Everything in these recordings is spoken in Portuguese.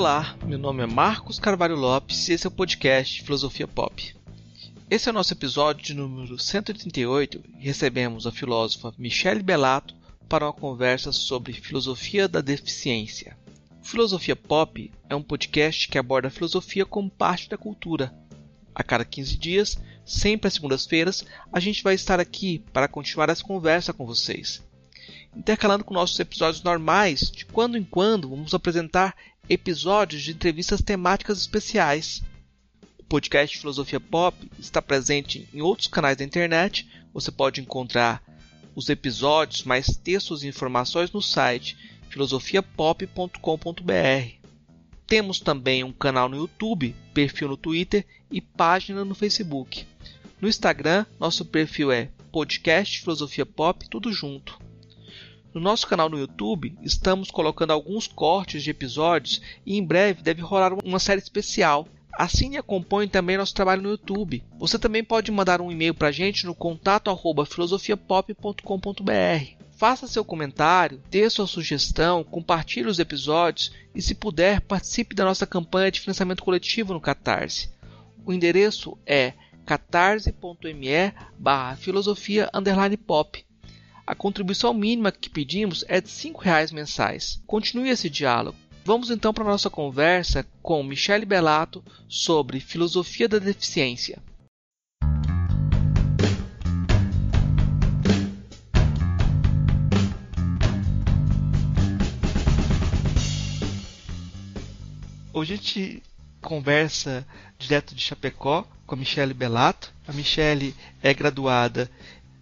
Olá, meu nome é Marcos Carvalho Lopes e esse é o podcast Filosofia Pop. Esse é o nosso episódio de número 138 e recebemos a filósofa Michelle Bellato para uma conversa sobre filosofia da deficiência. Filosofia Pop é um podcast que aborda a filosofia como parte da cultura. A cada 15 dias, sempre às segundas-feiras, a gente vai estar aqui para continuar essa conversa com vocês. Intercalando com nossos episódios normais, de quando em quando vamos apresentar episódios de entrevistas temáticas especiais. O podcast Filosofia Pop está presente em outros canais da internet. Você pode encontrar os episódios, mais textos e informações no site filosofiapop.com.br. Temos também um canal no YouTube, perfil no Twitter e página no Facebook. No Instagram, nosso perfil é podcast Filosofia Pop, tudo junto. No nosso canal no YouTube, estamos colocando alguns cortes de episódios e em breve deve rolar uma série especial. Assine e acompanhe também nosso trabalho no YouTube. Você também pode mandar um e-mail para a gente no contato filosofiapop.com.br. Faça seu comentário, dê sua sugestão, compartilhe os episódios e, se puder, participe da nossa campanha de financiamento coletivo no Catarse. O endereço é catarse.me barra filosofia pop. A contribuição mínima que pedimos é de R$ reais mensais. Continue esse diálogo. Vamos então para a nossa conversa com Michele Bellato sobre filosofia da deficiência. Hoje a gente conversa direto de Chapecó com a Michele Bellato. A Michele é graduada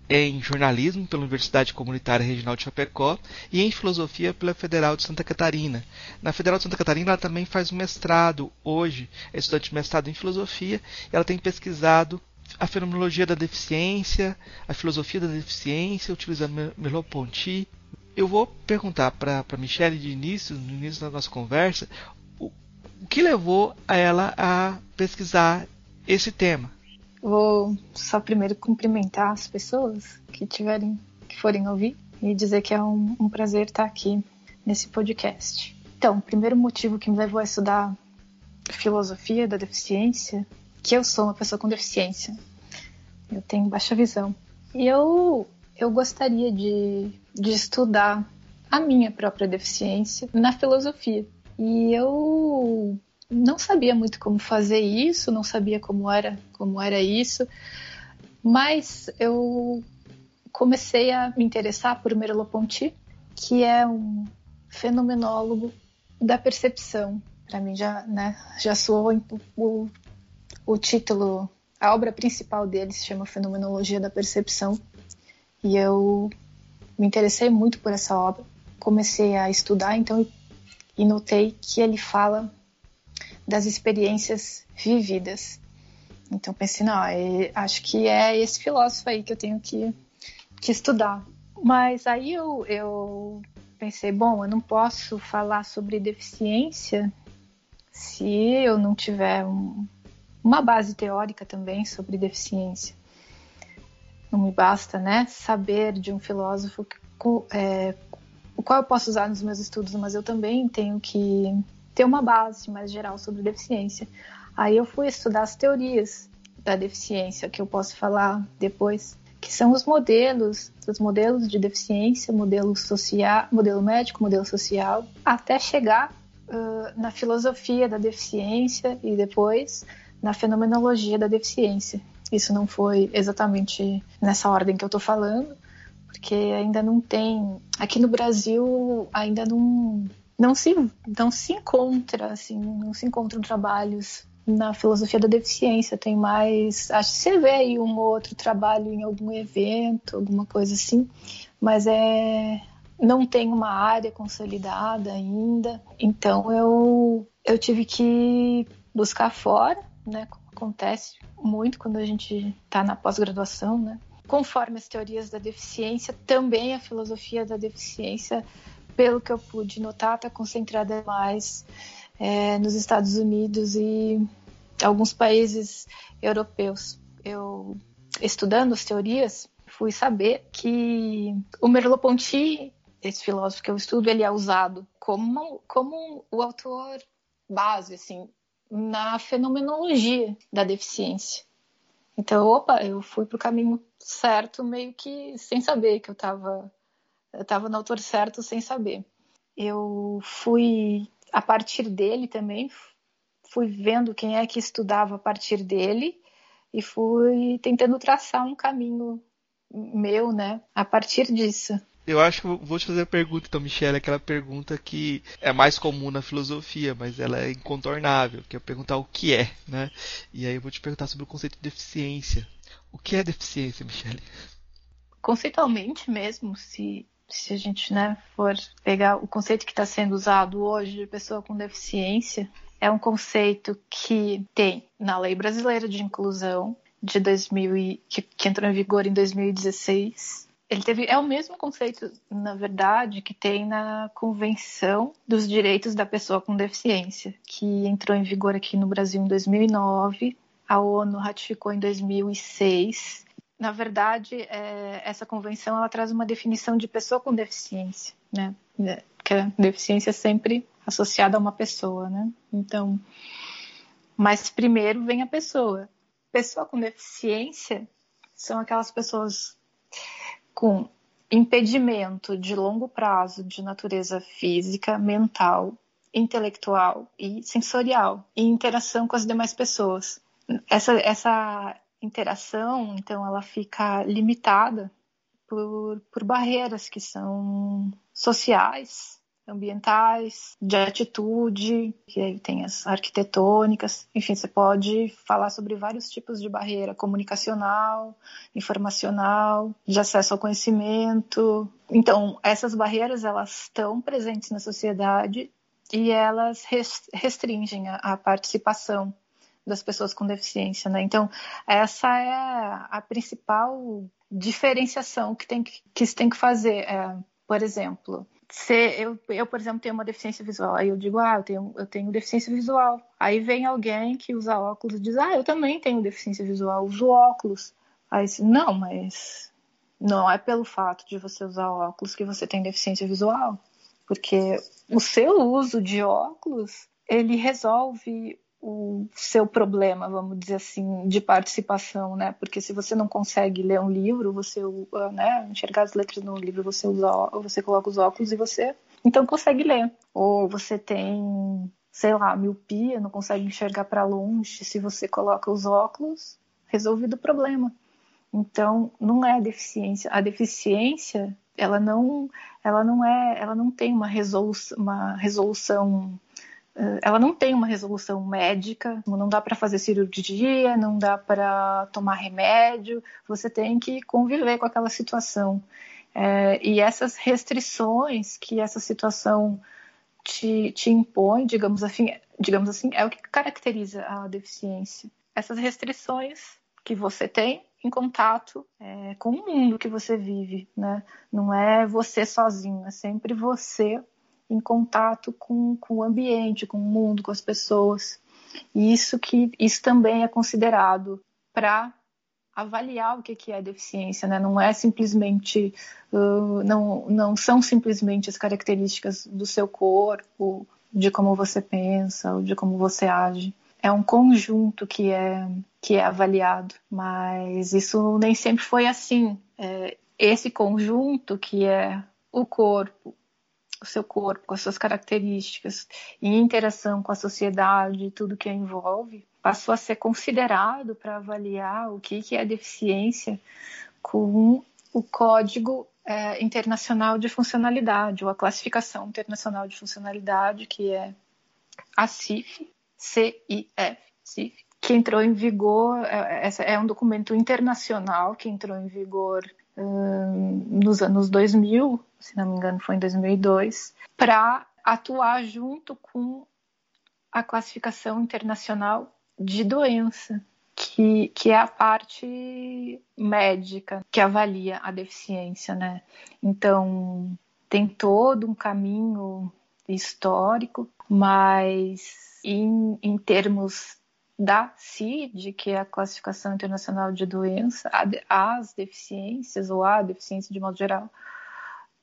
em jornalismo pela Universidade Comunitária Regional de Chapecó e em filosofia pela Federal de Santa Catarina. Na Federal de Santa Catarina ela também faz um mestrado hoje, é estudante de mestrado em filosofia, e ela tem pesquisado a fenomenologia da deficiência, a filosofia da deficiência, utilizando Merleau-Ponty. Eu vou perguntar para a Michelle de início, no início da nossa conversa, o, o que levou a ela a pesquisar esse tema. Vou só primeiro cumprimentar as pessoas que tiverem, que forem ouvir e dizer que é um, um prazer estar aqui nesse podcast. Então, o primeiro motivo que me levou a estudar filosofia da deficiência, que eu sou uma pessoa com deficiência. Eu tenho baixa visão. E eu, eu gostaria de, de estudar a minha própria deficiência na filosofia. E eu não sabia muito como fazer isso, não sabia como era, como era isso, mas eu comecei a me interessar por Merleau-Ponty, que é um fenomenólogo da percepção. Para mim já, né, já soou o, o título, a obra principal dele se chama Fenomenologia da Percepção, e eu me interessei muito por essa obra. Comecei a estudar, então, e notei que ele fala das experiências vividas. Então pensei, não, é, acho que é esse filósofo aí que eu tenho que, que estudar. Mas aí eu, eu pensei, bom, eu não posso falar sobre deficiência se eu não tiver um, uma base teórica também sobre deficiência. Não me basta, né, saber de um filósofo que, é, o qual eu posso usar nos meus estudos, mas eu também tenho que ter uma base mais geral sobre deficiência. Aí eu fui estudar as teorias da deficiência, que eu posso falar depois, que são os modelos, os modelos de deficiência, modelo social, modelo médico, modelo social, até chegar uh, na filosofia da deficiência e depois na fenomenologia da deficiência. Isso não foi exatamente nessa ordem que eu estou falando, porque ainda não tem. Aqui no Brasil ainda não, não se não se encontra assim, não se encontram trabalhos na filosofia da deficiência. Tem mais, acho que você vê aí um ou outro trabalho em algum evento, alguma coisa assim, mas é não tem uma área consolidada ainda. Então eu eu tive que buscar fora, né? Acontece muito quando a gente está na pós-graduação, né? Conforme as teorias da deficiência, também a filosofia da deficiência pelo que eu pude notar, está concentrada mais é, nos Estados Unidos e alguns países europeus. Eu, estudando as teorias, fui saber que o Merleau-Ponty, esse filósofo que eu estudo, ele é usado como, como o autor base, assim, na fenomenologia da deficiência. Então, opa, eu fui para o caminho certo, meio que sem saber que eu estava eu tava no autor certo sem saber. Eu fui a partir dele também, fui vendo quem é que estudava a partir dele e fui tentando traçar um caminho meu, né, a partir disso. Eu acho que vou te fazer a pergunta, então, Michelle, aquela pergunta que é mais comum na filosofia, mas ela é incontornável, que é perguntar o que é, né? E aí eu vou te perguntar sobre o conceito de deficiência. O que é deficiência, Michelle? Conceitualmente mesmo, se, se a gente né, for pegar o conceito que está sendo usado hoje de pessoa com deficiência, é um conceito que tem na Lei Brasileira de Inclusão de 2000 que, que entrou em vigor em 2016 ele teve é o mesmo conceito, na verdade, que tem na Convenção dos Direitos da Pessoa com Deficiência, que entrou em vigor aqui no Brasil em 2009. A ONU ratificou em 2006. Na verdade, é, essa convenção ela traz uma definição de pessoa com deficiência, né? Que a deficiência é sempre associada a uma pessoa, né? Então, mas primeiro vem a pessoa. Pessoa com deficiência são aquelas pessoas com impedimento de longo prazo de natureza física, mental, intelectual e sensorial e interação com as demais pessoas. Essa, essa interação, então, ela fica limitada por, por barreiras que são sociais, ambientais, de atitude, que aí tem as arquitetônicas, enfim, você pode falar sobre vários tipos de barreira comunicacional, informacional, de acesso ao conhecimento. Então, essas barreiras elas estão presentes na sociedade e elas restringem a, participação das pessoas com deficiência, né? Então, essa é a principal diferenciação que tem que, que se tem que fazer. É, por exemplo, se eu, eu, por exemplo, tenho uma deficiência visual, aí eu digo, ah, eu tenho, eu tenho deficiência visual. Aí vem alguém que usa óculos e diz, ah, eu também tenho deficiência visual, uso óculos. Aí não, mas não é pelo fato de você usar óculos que você tem deficiência visual, porque o seu uso de óculos ele resolve o seu problema, vamos dizer assim, de participação, né? Porque se você não consegue ler um livro, você, né, enxergar as letras no livro, você usa, você coloca os óculos e você então consegue ler. Ou você tem, sei lá, miopia, não consegue enxergar para longe, se você coloca os óculos, resolvido o problema. Então, não é deficiência. A deficiência, ela não, ela não é, ela não tem uma resolução, uma resolução ela não tem uma resolução médica, não dá para fazer cirurgia, não dá para tomar remédio, você tem que conviver com aquela situação. É, e essas restrições que essa situação te, te impõe, digamos assim, digamos assim, é o que caracteriza a deficiência. Essas restrições que você tem em contato é, com o mundo que você vive, né? Não é você sozinho, é sempre você em contato com, com o ambiente, com o mundo, com as pessoas. E isso que isso também é considerado para avaliar o que é deficiência, né? Não é simplesmente, uh, não, não são simplesmente as características do seu corpo, de como você pensa, ou de como você age. É um conjunto que é que é avaliado, mas isso nem sempre foi assim. É, esse conjunto que é o corpo, o seu corpo, com as suas características, em interação com a sociedade e tudo que a envolve, passou a ser considerado para avaliar o que, que é deficiência com o Código é, Internacional de Funcionalidade, ou a Classificação Internacional de Funcionalidade, que é a CIF, CIF, CIF que entrou em vigor, é, é um documento internacional que entrou em vigor nos anos 2000, se não me engano foi em 2002, para atuar junto com a classificação internacional de doença, que, que é a parte médica que avalia a deficiência, né? Então, tem todo um caminho histórico, mas em, em termos da CID, que é a Classificação Internacional de Doença, as deficiências, ou a deficiência de modo geral,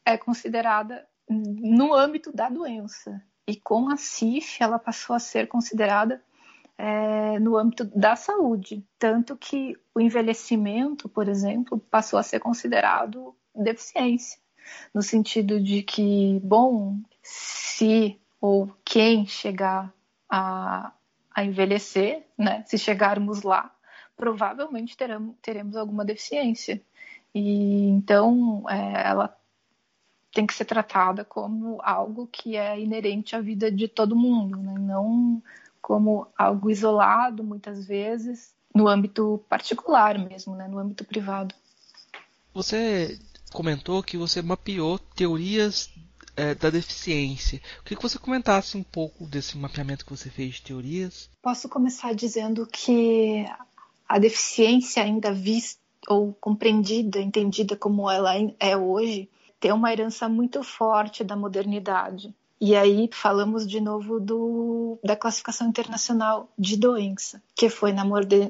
é considerada no âmbito da doença. e com a CIF ela passou a ser considerada é, no âmbito da saúde, tanto que o envelhecimento, por exemplo, passou a ser considerado deficiência, no sentido de que, bom, se ou quem chegar a, a envelhecer, né, se chegarmos lá, provavelmente teremos, teremos alguma deficiência. E então é, ela tem que ser tratada como algo que é inerente à vida de todo mundo, né? não como algo isolado, muitas vezes, no âmbito particular mesmo, né? no âmbito privado. Você comentou que você mapeou teorias é, da deficiência. Eu queria que você comentasse um pouco desse mapeamento que você fez de teorias. Posso começar dizendo que a deficiência ainda vista ou compreendida, entendida como ela é hoje, tem uma herança muito forte da modernidade. E aí falamos de novo do, da classificação internacional de doença, que foi na,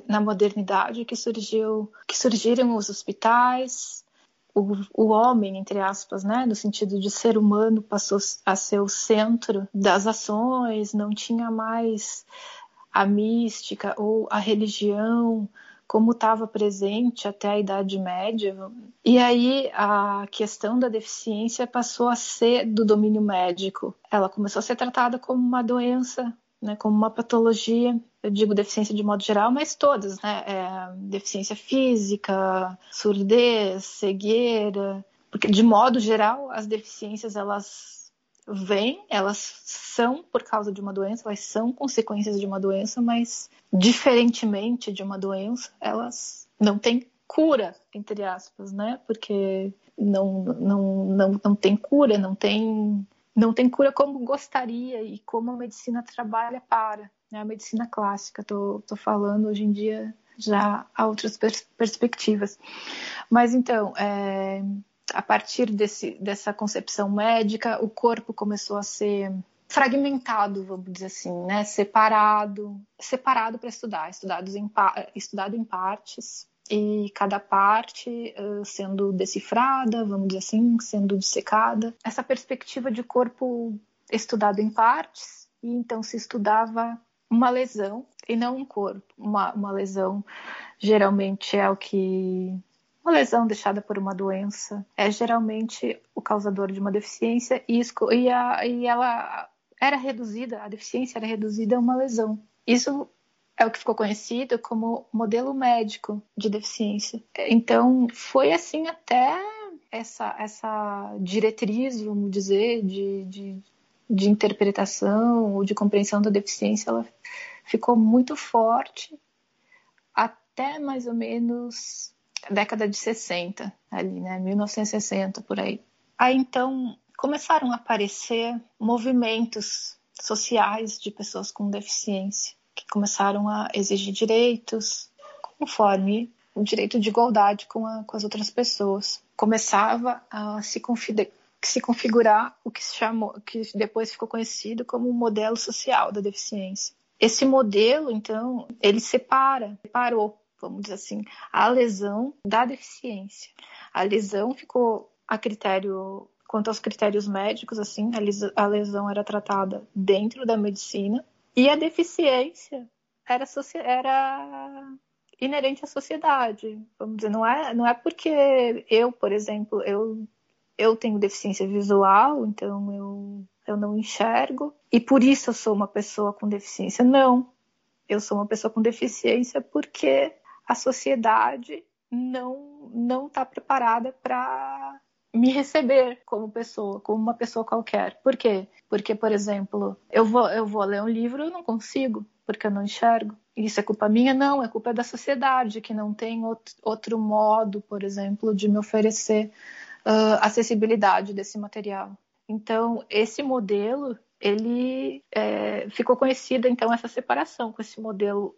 na modernidade que surgiu, que surgiram os hospitais, o, o, homem, entre aspas, né, no sentido de ser humano, passou a ser o centro das ações, não tinha mais a mística ou a religião como estava presente até a Idade Média. E aí a questão da deficiência passou a ser do domínio médico. Ela começou a ser tratada como uma doença, né, como uma patologia. Eu digo deficiência de modo geral, mas todas, né? É, deficiência física, surdez, cegueira, porque de modo geral as deficiências elas vêm, elas são por causa de uma doença, elas são consequências de uma doença, mas diferentemente de uma doença, elas não têm cura, entre aspas, né? Porque não, não, não, não tem cura, não tem, não tem cura como gostaria e como a medicina trabalha para. Né? A medicina clássica, tô falando hoje em dia já há outras pers perspectivas. Mas então, é, a partir desse, dessa concepção médica, o corpo começou a ser fragmentado, vamos dizer assim, né? separado, separado para estudar, estudado em, estudado em partes e cada parte uh, sendo decifrada, vamos dizer assim, sendo dissecada. Essa perspectiva de corpo estudado em partes, e então se estudava uma lesão e não um corpo. Uma, uma lesão geralmente é o que uma lesão deixada por uma doença é geralmente o causador de uma deficiência e, e, a, e ela era reduzida, a deficiência era reduzida a uma lesão. Isso é o que ficou conhecido como modelo médico de deficiência. Então, foi assim até essa, essa diretriz, vamos dizer, de, de, de interpretação ou de compreensão da deficiência, ela ficou muito forte até mais ou menos década de 60, ali, né? 1960 por aí. Aí então começaram a aparecer movimentos sociais de pessoas com deficiência começaram a exigir direitos conforme o direito de igualdade com, a, com as outras pessoas. Começava a se, se configurar o que se chamou, que depois ficou conhecido como o modelo social da deficiência. Esse modelo, então, ele separa, separou vamos dizer assim, a lesão da deficiência. A lesão ficou a critério, quanto aos critérios médicos, assim, a lesão era tratada dentro da medicina e a deficiência era, era inerente à sociedade. Vamos dizer, não é, não é porque eu, por exemplo, eu, eu tenho deficiência visual, então eu, eu não enxergo, e por isso eu sou uma pessoa com deficiência. Não. Eu sou uma pessoa com deficiência porque a sociedade não não está preparada para me receber como pessoa, como uma pessoa qualquer. Por quê? Porque, por exemplo, eu vou, eu vou ler um livro eu não consigo, porque eu não enxergo. Isso é culpa minha? Não, é culpa da sociedade, que não tem outro modo, por exemplo, de me oferecer uh, acessibilidade desse material. Então, esse modelo, ele é, ficou conhecida, então, essa separação com esse modelo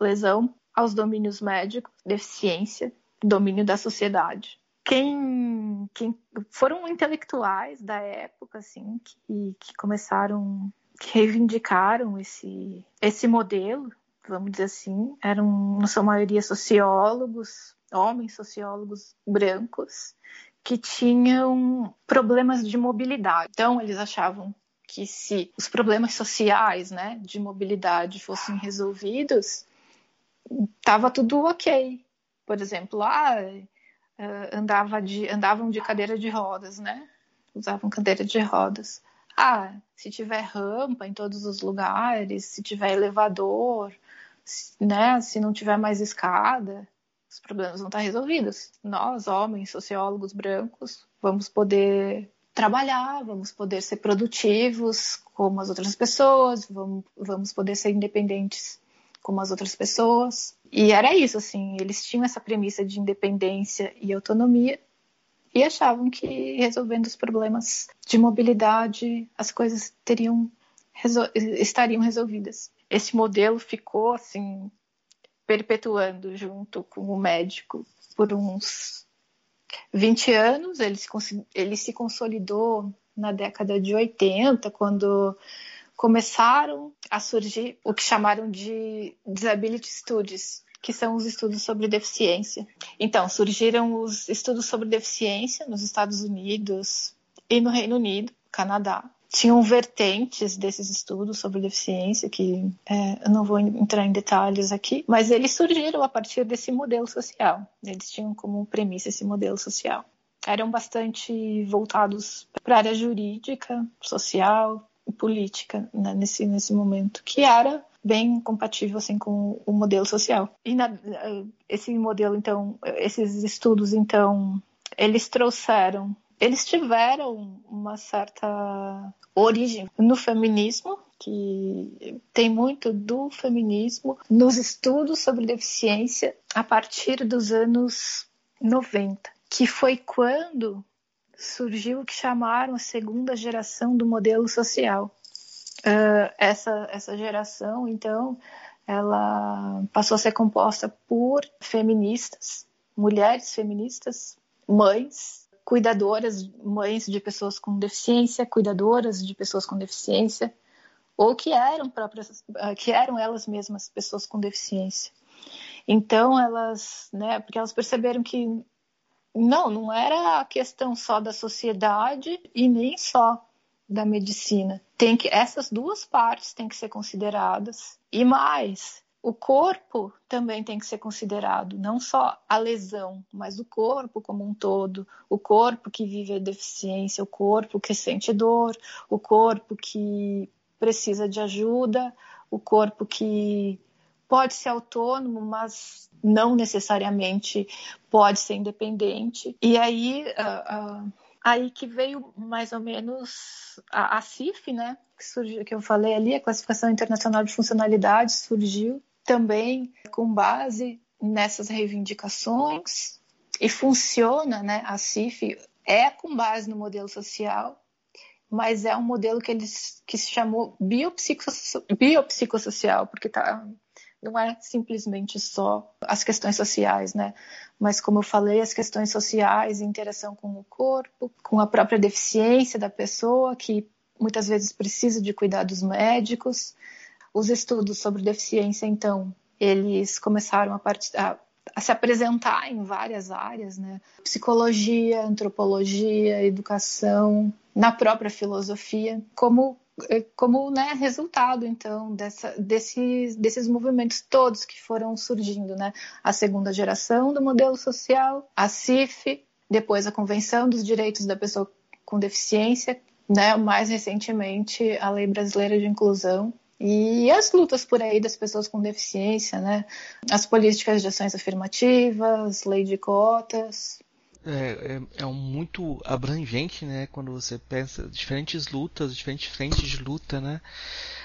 lesão aos domínios médicos, deficiência, domínio da sociedade. Quem, quem foram intelectuais da época, assim, que, que começaram, que reivindicaram esse, esse modelo, vamos dizer assim, eram, na sua maioria, sociólogos, homens sociólogos brancos, que tinham problemas de mobilidade. Então, eles achavam que se os problemas sociais, né, de mobilidade fossem resolvidos, estava tudo ok. Por exemplo, ah, eh, andava de, andavam de cadeira de rodas, né? Usavam cadeira de rodas. Ah, se tiver rampa em todos os lugares, se tiver elevador, se, né, se não tiver mais escada, os problemas vão estar resolvidos. Nós, homens, sociólogos brancos, vamos poder trabalhar, vamos poder ser produtivos como as outras pessoas, vamos, vamos poder ser independentes como as outras pessoas. E era isso, assim, eles tinham essa premissa de independência e autonomia e achavam que resolvendo os problemas de mobilidade as coisas teriam estariam resolvidas. Esse modelo ficou assim perpetuando junto com o médico por uns 20 anos, ele se, ele se consolidou na década de 80, quando começaram a surgir o que chamaram de disability studies, que são os estudos sobre deficiência. Então, surgiram os estudos sobre deficiência nos Estados Unidos e no Reino Unido, Canadá tinham vertentes desses estudos sobre deficiência, que é, eu não vou entrar em detalhes aqui, mas eles surgiram a partir desse modelo social. Eles tinham como premissa esse modelo social. Eram bastante voltados para a área jurídica, social política né, nesse, nesse momento, que era bem compatível assim com o modelo social. E na, esse modelo, então, esses estudos, então, eles trouxeram eles tiveram uma certa origem no feminismo, que tem muito do feminismo nos estudos sobre deficiência a partir dos anos 90, que foi quando surgiu o que chamaram a segunda geração do modelo social. Uh, essa, essa geração, então, ela passou a ser composta por feministas, mulheres feministas, mães, cuidadoras, mães de pessoas com deficiência, cuidadoras de pessoas com deficiência, ou que eram próprias, ah, que eram elas mesmas pessoas com deficiência. Então elas, né, porque elas perceberam que não, não era a questão só da sociedade e nem só da medicina. Tem que essas duas partes têm que ser consideradas e mais o corpo também tem que ser considerado, não só a lesão, mas o corpo como um todo, o corpo que vive a deficiência, o corpo que sente dor, o corpo que precisa de ajuda, o corpo que pode ser autônomo, mas não necessariamente pode ser independente. E aí, uh, uh, aí que veio mais ou menos a, a CIF, né? Que, surgiu, que eu falei ali, a Classificação Internacional de Funcionalidade surgiu também com base nessas reivindicações e funciona, né? A CIF é com base no modelo social, mas é um modelo que eles que se chamou biopsicossocial, porque tá, não é simplesmente só as questões sociais, né? Mas como eu falei, as questões sociais, interação com o corpo, com a própria deficiência da pessoa que muitas vezes precisa de cuidados médicos, os estudos sobre deficiência, então, eles começaram a, part... a, a se apresentar em várias áreas, né? Psicologia, antropologia, educação, na própria filosofia, como como né, resultado então dessa, desses, desses movimentos todos que foram surgindo, né? A segunda geração do modelo social, a CIF, depois a Convenção dos Direitos da Pessoa com Deficiência, né? Mais recentemente a Lei Brasileira de Inclusão e as lutas por aí das pessoas com deficiência, né? As políticas de ações afirmativas, lei de cotas. É, é, é muito abrangente, né? Quando você pensa diferentes lutas, diferentes frentes de luta, né?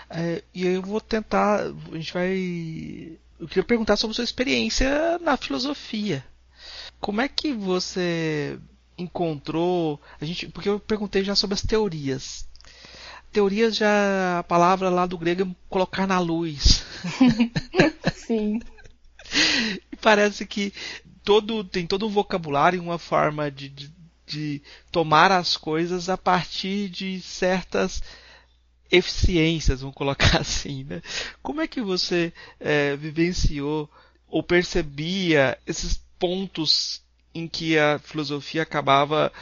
É, e eu vou tentar, a gente vai, eu queria perguntar sobre sua experiência na filosofia. Como é que você encontrou, a gente, porque eu perguntei já sobre as teorias teorias já a palavra lá do grego é colocar na luz. Sim. Parece que todo tem todo um vocabulário, uma forma de, de, de tomar as coisas a partir de certas eficiências, vamos colocar assim, né? Como é que você é, vivenciou ou percebia esses pontos em que a filosofia acabava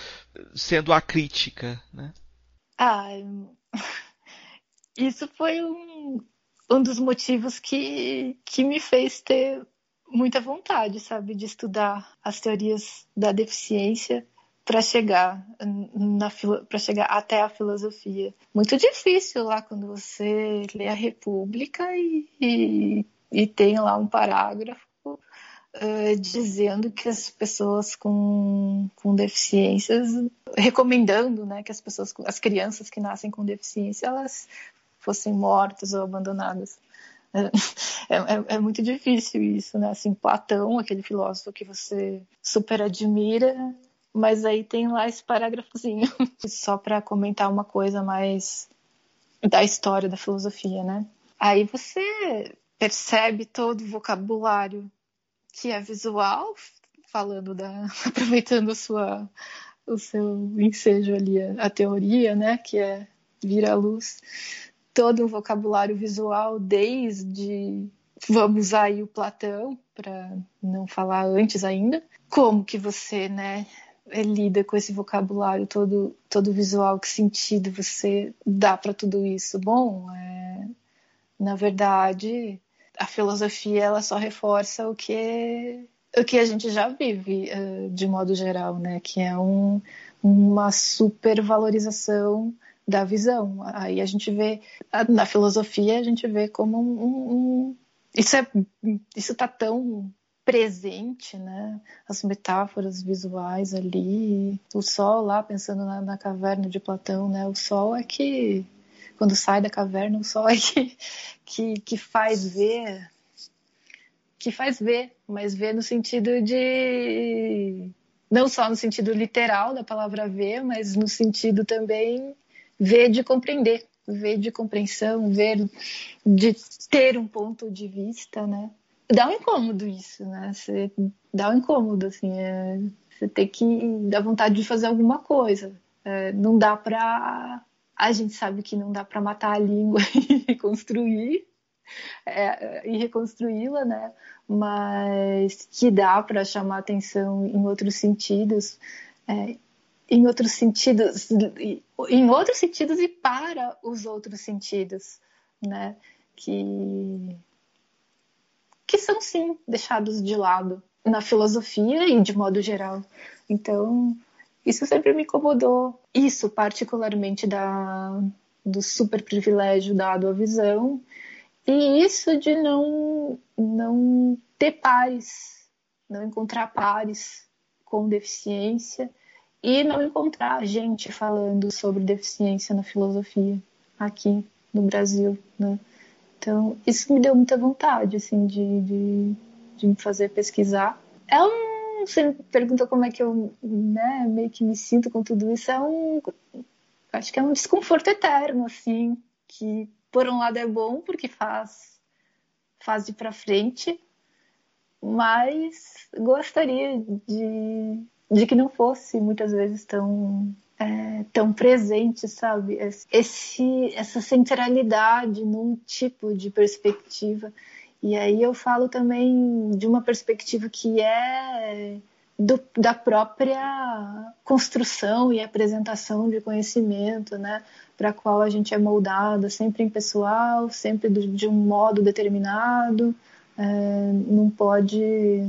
sendo a crítica, né? Ah, isso foi um, um dos motivos que, que me fez ter muita vontade, sabe, de estudar as teorias da deficiência para chegar na para chegar até a filosofia. Muito difícil lá quando você lê a República e, e, e tem lá um parágrafo uh, dizendo que as pessoas com, com deficiências, recomendando né, que as pessoas, as crianças que nascem com deficiência, elas fossem mortas ou abandonadas. É, é, é, muito difícil isso, né? Assim, Platão, aquele filósofo que você super admira, mas aí tem lá esse parágrafozinho, só para comentar uma coisa mais da história da filosofia, né? Aí você percebe todo o vocabulário que é visual, falando da aproveitando a sua o seu ensejo ali a, teoria, né, que é vir à luz todo um vocabulário visual desde vamos aí o Platão para não falar antes ainda, como que você, né, lida com esse vocabulário todo todo visual, que sentido você dá para tudo isso? Bom, é, na verdade, a filosofia ela só reforça o que o que a gente já vive uh, de modo geral, né? Que é um, uma supervalorização da visão. Aí a gente vê na filosofia a gente vê como um, um, isso é está tão presente, né? As metáforas visuais ali, o sol lá pensando na, na caverna de Platão, né? O sol é que quando sai da caverna, o sol é que, que, que faz ver, que faz ver, mas ver no sentido de não só no sentido literal da palavra ver, mas no sentido também ver de compreender, ver de compreensão, ver de ter um ponto de vista, né? Dá um incômodo isso, né? Você dá um incômodo, assim, é, você tem que dar vontade de fazer alguma coisa. É, não dá para a gente sabe que não dá para matar a língua e reconstruir é, e reconstruí-la, né? Mas que dá para chamar atenção em outros sentidos, é, em outros sentidos, em outros sentidos e para os outros sentidos, né? Que que são sim deixados de lado na filosofia e de modo geral. Então, isso sempre me incomodou. Isso, particularmente da, do super privilégio dado à visão, e isso de não, não ter pares, não encontrar pares com deficiência e não encontrar gente falando sobre deficiência na filosofia aqui no Brasil, né? Então, isso me deu muita vontade, assim, de, de, de me fazer pesquisar. É um você me pergunta como é que eu né, meio que me sinto com tudo isso, é um. Acho que é um desconforto eterno, assim, que por um lado é bom porque faz, faz de para frente, mas gostaria de, de que não fosse muitas vezes tão é, tão presente, sabe? Esse, essa centralidade num tipo de perspectiva e aí eu falo também de uma perspectiva que é do, da própria construção e apresentação de conhecimento, né, para a qual a gente é moldado, sempre impessoal, sempre do, de um modo determinado, é, não pode,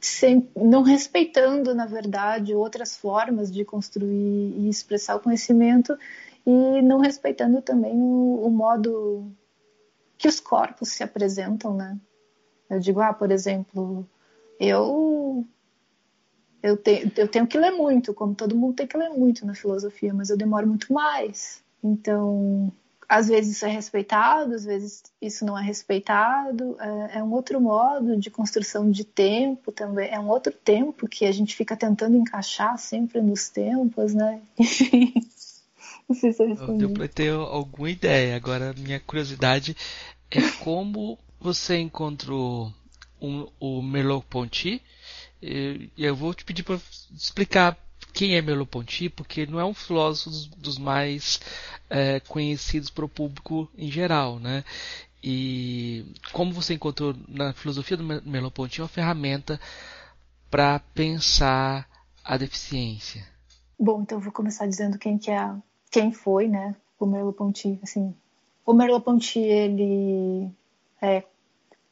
sem, não respeitando, na verdade, outras formas de construir e expressar o conhecimento e não respeitando também o, o modo que os corpos se apresentam, né? Eu digo, ah, por exemplo, eu eu, te, eu tenho que ler muito, como todo mundo tem que ler muito na filosofia, mas eu demoro muito mais. Então, às vezes isso é respeitado, às vezes isso não é respeitado. É, é um outro modo de construção de tempo também. É um outro tempo que a gente fica tentando encaixar sempre nos tempos, né? não sei se eu respondi. Deu para ter alguma ideia. Agora, minha curiosidade é como você encontrou um, o Merleau-Ponty. E eu vou te pedir para explicar quem é Merleau-Ponty, porque não é um filósofo dos, dos mais é, conhecidos para o público em geral, né? E como você encontrou na filosofia do Merleau-Ponty uma ferramenta para pensar a deficiência? Bom, então eu vou começar dizendo quem que é, quem foi, né, o Merleau-Ponty, assim, O Merleau-Ponty, ele é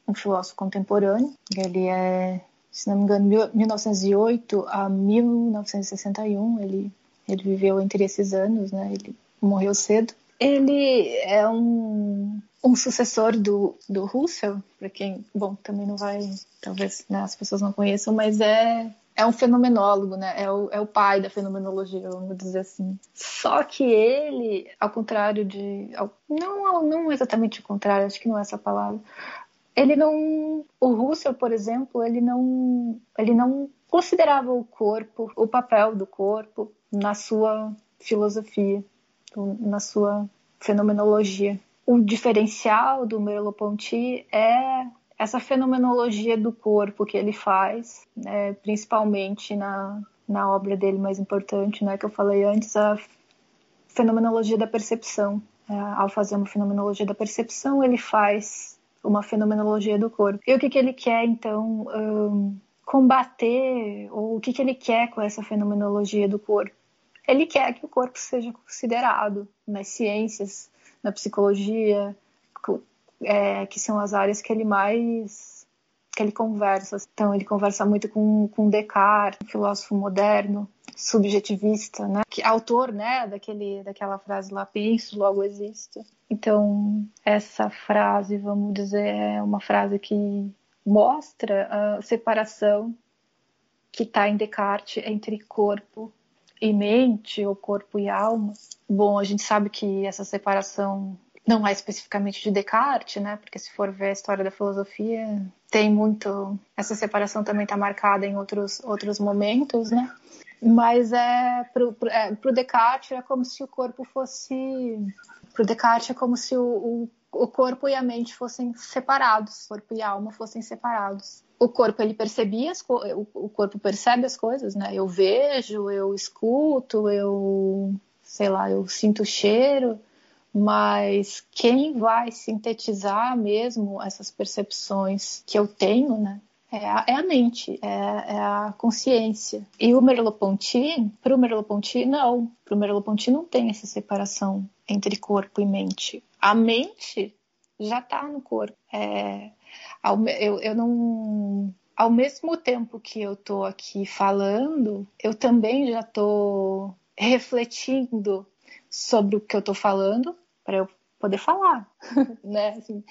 um filósofo contemporâneo. Ele é, se não me engano, 1908 a 1961. Ele, ele viveu entre esses anos, né? Ele morreu cedo. Ele é um, um sucessor do, do Russell, para quem, bom, também não vai, talvez né, as pessoas não conheçam, mas é é um fenomenólogo, né? É o, é o pai da fenomenologia, vamos dizer assim. Só que ele, ao contrário de. Não, não exatamente o contrário, acho que não é essa palavra. Ele não. O Russell, por exemplo, ele não. Ele não considerava o corpo, o papel do corpo na sua filosofia, na sua fenomenologia. O diferencial do Merleau-Ponty é essa fenomenologia do corpo que ele faz, né, principalmente na, na obra dele mais importante, né, que eu falei antes, a fenomenologia da percepção. É, ao fazer uma fenomenologia da percepção, ele faz uma fenomenologia do corpo. E o que, que ele quer, então, um, combater, ou o que, que ele quer com essa fenomenologia do corpo? Ele quer que o corpo seja considerado nas ciências, na psicologia, é, que são as áreas que ele mais que ele conversa. Então ele conversa muito com, com Descartes, um filósofo moderno, subjetivista, né? Que autor, né, daquele daquela frase lá, penso, logo existo. Então essa frase, vamos dizer, é uma frase que mostra a separação que está em Descartes entre corpo e mente, ou corpo e alma. Bom, a gente sabe que essa separação não é especificamente de Descartes, né? Porque se for ver a história da filosofia, tem muito essa separação também está marcada em outros outros momentos, né? Mas é pro, pro, é, Descartes é como se o corpo fosse pro Descartes é como se o, o, o corpo e a mente fossem separados, o corpo e alma fossem separados o corpo ele percebia as o corpo percebe as coisas, né? Eu vejo, eu escuto, eu sei lá, eu sinto cheiro, mas quem vai sintetizar mesmo essas percepções que eu tenho, né? É a, é a mente, é, é, a consciência. E o Merleau-Ponty, para o Merleau-Ponty, não. Para o Merleau-Ponty não tem essa separação entre corpo e mente. A mente já está no corpo. É, eu, eu não ao mesmo tempo que eu estou aqui falando, eu também já estou refletindo sobre o que eu estou falando para eu poder falar, né? Assim,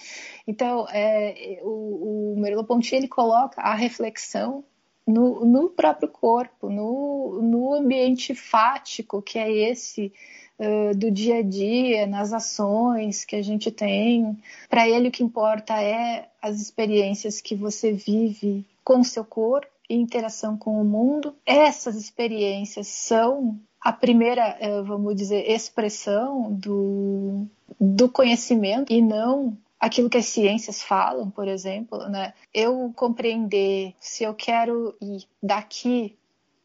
então, é, o, o Merleau-Ponty ele coloca a reflexão no, no próprio corpo, no, no ambiente fático que é esse uh, do dia a dia, nas ações que a gente tem. Para ele, o que importa é as experiências que você vive com o seu corpo e interação com o mundo. Essas experiências são a primeira, eh, vamos dizer, expressão do, do conhecimento e não aquilo que as ciências falam, por exemplo, né? Eu compreender se eu quero ir daqui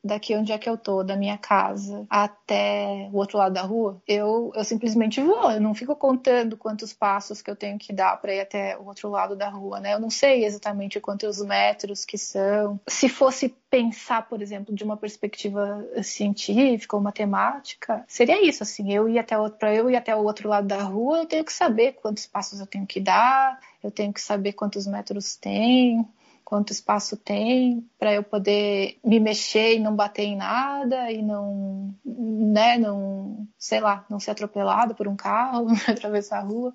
daqui onde é que eu tô, da minha casa até o outro lado da rua, eu, eu simplesmente vou. Eu não fico contando quantos passos que eu tenho que dar para ir até o outro lado da rua, né? Eu não sei exatamente quantos metros que são. Se fosse pensar, por exemplo, de uma perspectiva científica ou matemática, seria isso, assim, eu ir até para eu ir até o outro lado da rua, eu tenho que saber quantos passos eu tenho que dar, eu tenho que saber quantos metros tem, quanto espaço tem para eu poder me mexer e não bater em nada e não, né, não, sei lá, não ser atropelado por um carro, atravessar a rua.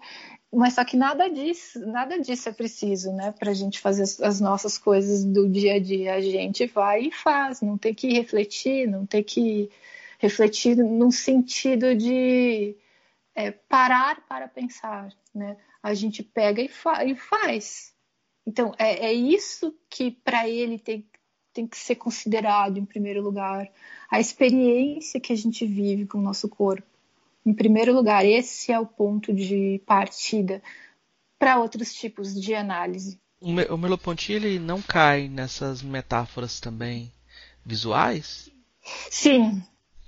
Mas só que nada disso, nada disso é preciso, né, para a gente fazer as nossas coisas do dia a dia. A gente vai e faz, não tem que refletir, não tem que refletir num sentido de é, parar para pensar, né? A gente pega e, fa e faz, então, é, é isso que para ele tem, tem que ser considerado em primeiro lugar. A experiência que a gente vive com o nosso corpo. Em primeiro lugar, esse é o ponto de partida para outros tipos de análise. O Merleau-Ponty ele não cai nessas metáforas também visuais? Sim,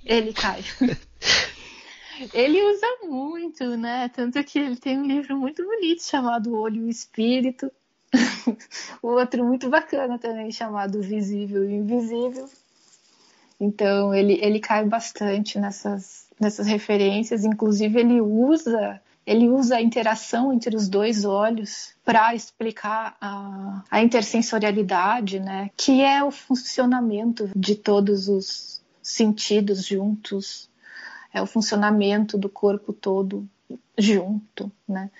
ele cai. ele usa muito, né? Tanto que ele tem um livro muito bonito chamado Olho e Espírito, o outro muito bacana também, chamado Visível e Invisível. Então, ele, ele cai bastante nessas, nessas referências, inclusive ele usa ele usa a interação entre os dois olhos para explicar a, a intersensorialidade, né? Que é o funcionamento de todos os sentidos juntos, é o funcionamento do corpo todo junto, né?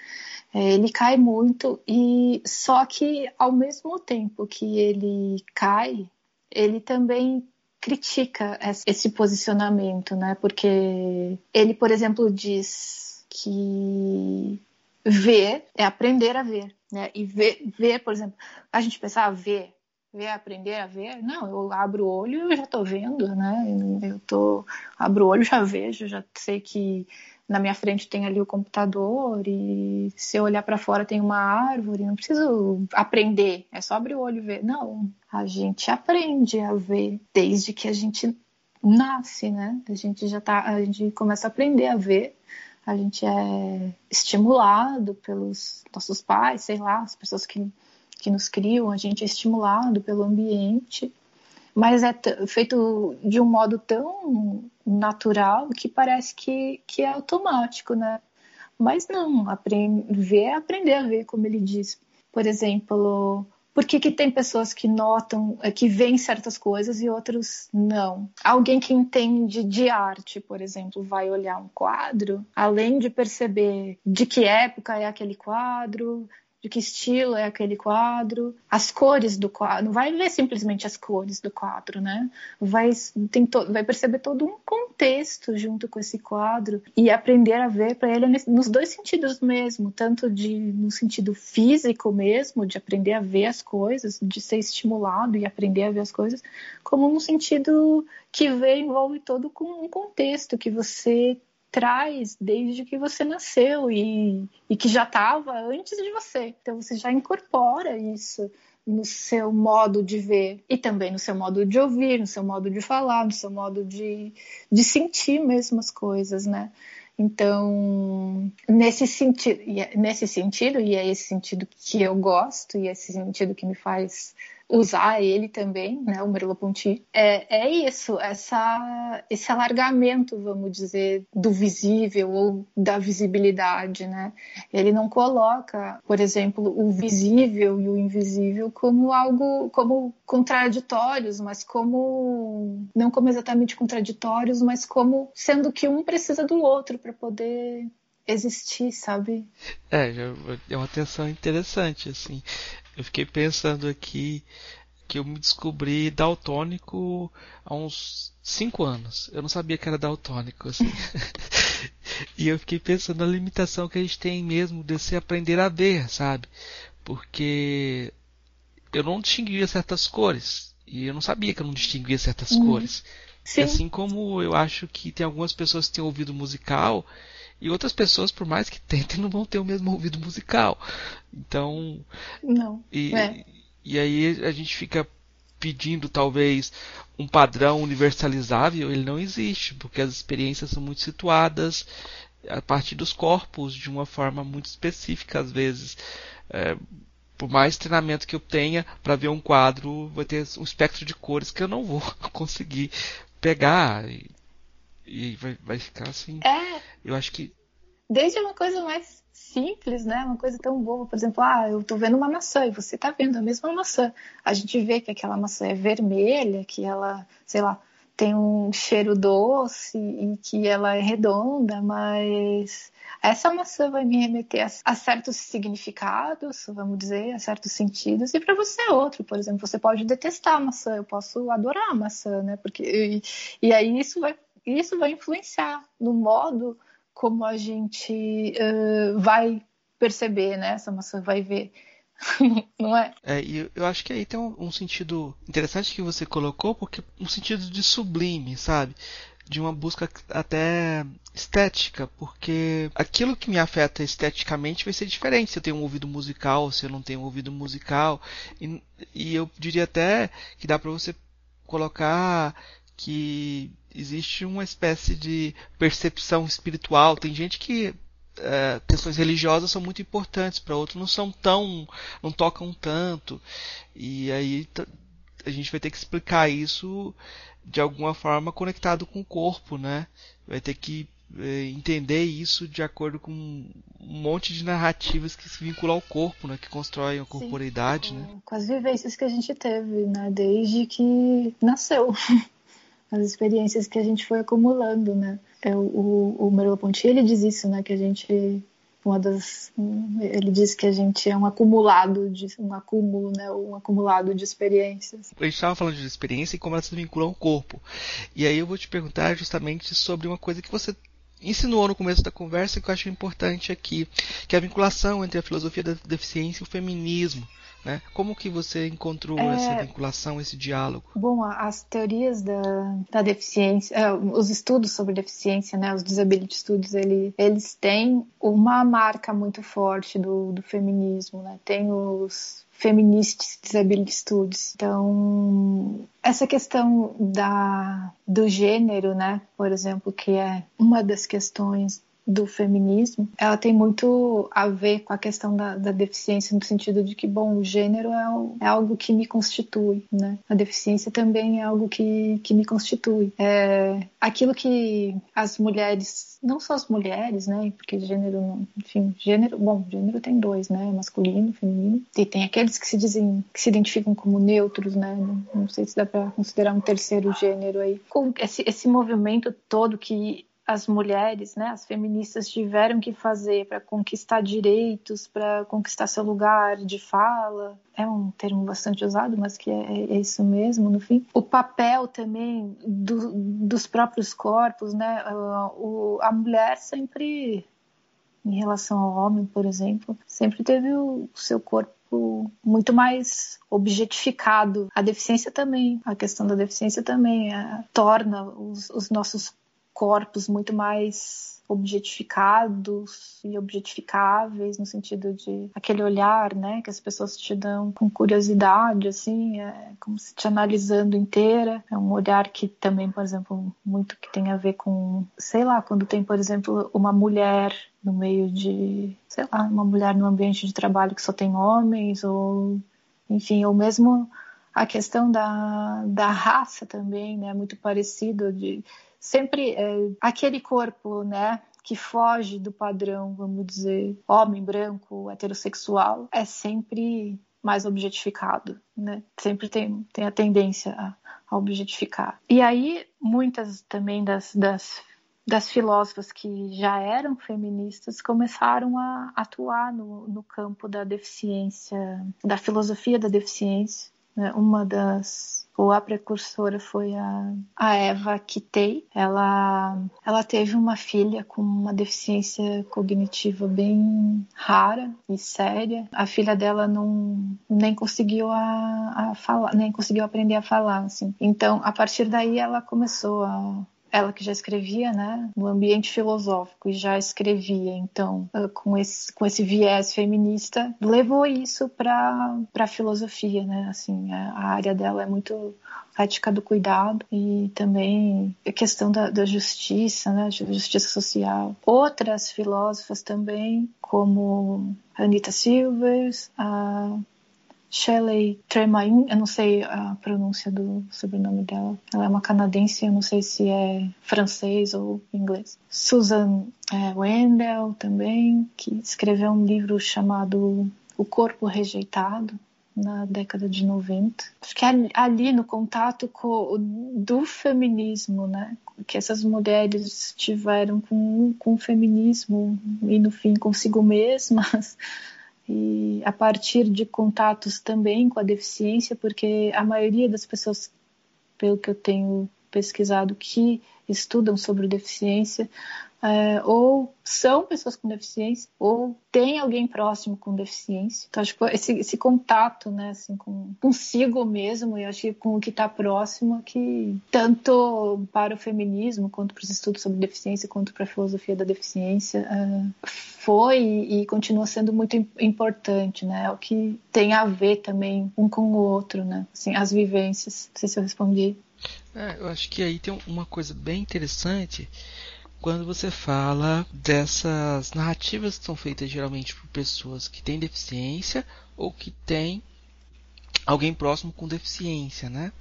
É, ele cai muito e só que ao mesmo tempo que ele cai, ele também critica esse posicionamento, né? Porque ele, por exemplo, diz que ver é aprender a ver, né? E ver, ver por exemplo, a gente pensar ah, ver, ver é aprender a ver. Não, eu abro o olho e já estou vendo, né? Eu tô abro o olho já vejo, já sei que na minha frente tem ali o computador e se eu olhar para fora tem uma árvore, não preciso aprender, é só abrir o olho e ver. Não, a gente aprende a ver desde que a gente nasce, né? A gente já tá, a gente começa a aprender a ver. A gente é estimulado pelos nossos pais, sei lá, as pessoas que, que nos criam, a gente é estimulado pelo ambiente mas é feito de um modo tão natural que parece que, que é automático, né? Mas não, ver é aprender a ver, como ele diz. Por exemplo, por que, que tem pessoas que notam, é, que veem certas coisas e outros não? Alguém que entende de arte, por exemplo, vai olhar um quadro, além de perceber de que época é aquele quadro, de que estilo é aquele quadro, as cores do quadro, não vai ver simplesmente as cores do quadro, né? Vai, tem to, vai perceber todo um contexto junto com esse quadro e aprender a ver para ele nos dois sentidos mesmo, tanto de no sentido físico mesmo, de aprender a ver as coisas, de ser estimulado e aprender a ver as coisas, como no sentido que vê envolve todo um contexto que você traz desde que você nasceu e, e que já estava antes de você. Então você já incorpora isso no seu modo de ver e também no seu modo de ouvir, no seu modo de falar, no seu modo de, de sentir mesmo as coisas, né? Então, nesse sentido, é nesse sentido, e é esse sentido que eu gosto, e é esse sentido que me faz usar ele também, né, o Merleau-Ponty, é, é isso, essa, esse alargamento, vamos dizer, do visível ou da visibilidade, né? Ele não coloca, por exemplo, o visível e o invisível como algo, como contraditórios, mas como não como exatamente contraditórios, mas como sendo que um precisa do outro para poder existir, sabe? É, é uma tensão interessante, assim. Eu fiquei pensando aqui que eu me descobri daltônico há uns 5 anos. Eu não sabia que era daltônico, assim. e eu fiquei pensando na limitação que a gente tem mesmo de se aprender a ver, sabe? Porque eu não distinguia certas cores. E eu não sabia que eu não distinguia certas uhum. cores. Sim. Assim como eu acho que tem algumas pessoas que têm ouvido musical e outras pessoas, por mais que tentem, não vão ter o mesmo ouvido musical. Então. Não. E, é. e aí a gente fica pedindo talvez um padrão universalizável, ele não existe, porque as experiências são muito situadas a partir dos corpos de uma forma muito específica às vezes. É, por mais treinamento que eu tenha para ver um quadro, vai ter um espectro de cores que eu não vou conseguir pegar. E e vai, vai ficar assim. É. Eu acho que. Desde uma coisa mais simples, né? Uma coisa tão boa, por exemplo, ah, eu tô vendo uma maçã e você tá vendo a mesma maçã. A gente vê que aquela maçã é vermelha, que ela, sei lá, tem um cheiro doce e que ela é redonda, mas essa maçã vai me remeter a, a certos significados, vamos dizer, a certos sentidos, e para você é outro. Por exemplo, você pode detestar a maçã, eu posso adorar a maçã, né? Porque e, e aí isso vai isso vai influenciar no modo como a gente uh, vai perceber, né? Essa maçã vai ver. não é? É, e eu acho que aí tem um, um, sentido interessante que você colocou, porque um sentido de sublime, sabe? De uma busca até estética, porque aquilo que me afeta esteticamente vai ser diferente se eu tenho um ouvido musical, se eu não tenho um ouvido musical. E, e eu diria até que dá para você colocar que existe uma espécie de percepção espiritual. Tem gente que é, questões religiosas são muito importantes, para outros não são tão, não tocam tanto. E aí a gente vai ter que explicar isso de alguma forma conectado com o corpo, né? Vai ter que é, entender isso de acordo com um monte de narrativas que se vinculam ao corpo, né? Que constroem a corporeidade, né? Com as vivências que a gente teve, né? Desde que nasceu. As experiências que a gente foi acumulando, né? É, o, o Merleau-Ponty, ele diz isso, né? Que a gente uma das ele diz que a gente é um acumulado de um acúmulo né um acumulado de experiências a gente estava falando de experiência e como elas se vinculam ao corpo e aí eu vou te perguntar justamente sobre uma coisa que você insinuou no começo da conversa que eu acho importante aqui que é a vinculação entre a filosofia da deficiência e o feminismo né? Como que você encontrou é... essa vinculação, esse diálogo? Bom, as teorias da, da deficiência, é, os estudos sobre deficiência, né, os disability studies, ele, eles têm uma marca muito forte do, do feminismo. Né? Tem os Feminist Disability Studies. Então, essa questão da, do gênero, né, por exemplo, que é uma das questões do feminismo, ela tem muito a ver com a questão da, da deficiência, no sentido de que, bom, o gênero é, é, algo que me constitui, né? A deficiência também é algo que, que me constitui. É aquilo que as mulheres, não só as mulheres, né? Porque gênero, enfim, gênero, bom, gênero tem dois, né? Masculino, feminino. E tem aqueles que se dizem, que se identificam como neutros, né? Não, não sei se dá para considerar um terceiro gênero aí. Com esse, esse movimento todo que as mulheres, né, as feministas tiveram que fazer para conquistar direitos, para conquistar seu lugar de fala. É um termo bastante usado, mas que é, é isso mesmo, no fim. O papel também do, dos próprios corpos, né? O, a mulher sempre, em relação ao homem, por exemplo, sempre teve o seu corpo muito mais objetificado. A deficiência também, a questão da deficiência também é, torna os, os nossos corpos muito mais objetificados e objetificáveis no sentido de aquele olhar, né, que as pessoas te dão com curiosidade, assim, é como se te analisando inteira. É um olhar que também, por exemplo, muito que tem a ver com, sei lá, quando tem, por exemplo, uma mulher no meio de, sei lá, uma mulher no ambiente de trabalho que só tem homens ou, enfim, ou mesmo a questão da, da raça também, né, muito parecido de sempre é, aquele corpo, né, que foge do padrão, vamos dizer, homem branco, heterossexual, é sempre mais objetificado, né? Sempre tem, tem a tendência a, a objetificar. E aí, muitas também das, das, das filósofas que já eram feministas começaram a atuar no, no campo da deficiência, da filosofia da deficiência. Né? Uma das ou a precursora foi a, a Eva Kitei. Ela, ela teve uma filha com uma deficiência cognitiva bem rara e séria. A filha dela não nem conseguiu a, a falar, nem conseguiu aprender a falar, assim. Então, a partir daí ela começou a ela que já escrevia, né, no ambiente filosófico e já escrevia, então, com esse, com esse viés feminista, levou isso para a filosofia, né, assim, a, área dela é muito ética do cuidado e também a questão da, da justiça, né, justiça social. Outras filósofas também, como Anita Silvers, a Shelley Tremaine, eu não sei a pronúncia do sobrenome dela. Ela é uma canadense, eu não sei se é francês ou inglês. Susan é, Wendell também, que escreveu um livro chamado O Corpo Rejeitado, na década de 90. Acho que é ali no contato com, do feminismo, né? Que essas mulheres tiveram com, com o feminismo e no fim consigo mesmas e a partir de contatos também com a deficiência, porque a maioria das pessoas, pelo que eu tenho pesquisado, que estudam sobre deficiência, é, ou são pessoas com deficiência, ou tem alguém próximo com deficiência. Então, acho que esse, esse contato, né, assim, com consigo mesmo, e acho que com o que está próximo, que tanto para o feminismo, quanto para os estudos sobre deficiência, quanto para a filosofia da deficiência, é, foi e continua sendo muito importante, né? É o que tem a ver também um com o outro, né? Assim, as vivências. Não sei se eu respondi. É, eu acho que aí tem uma coisa bem interessante quando você fala dessas narrativas que são feitas geralmente por pessoas que têm deficiência ou que têm alguém próximo com deficiência, né?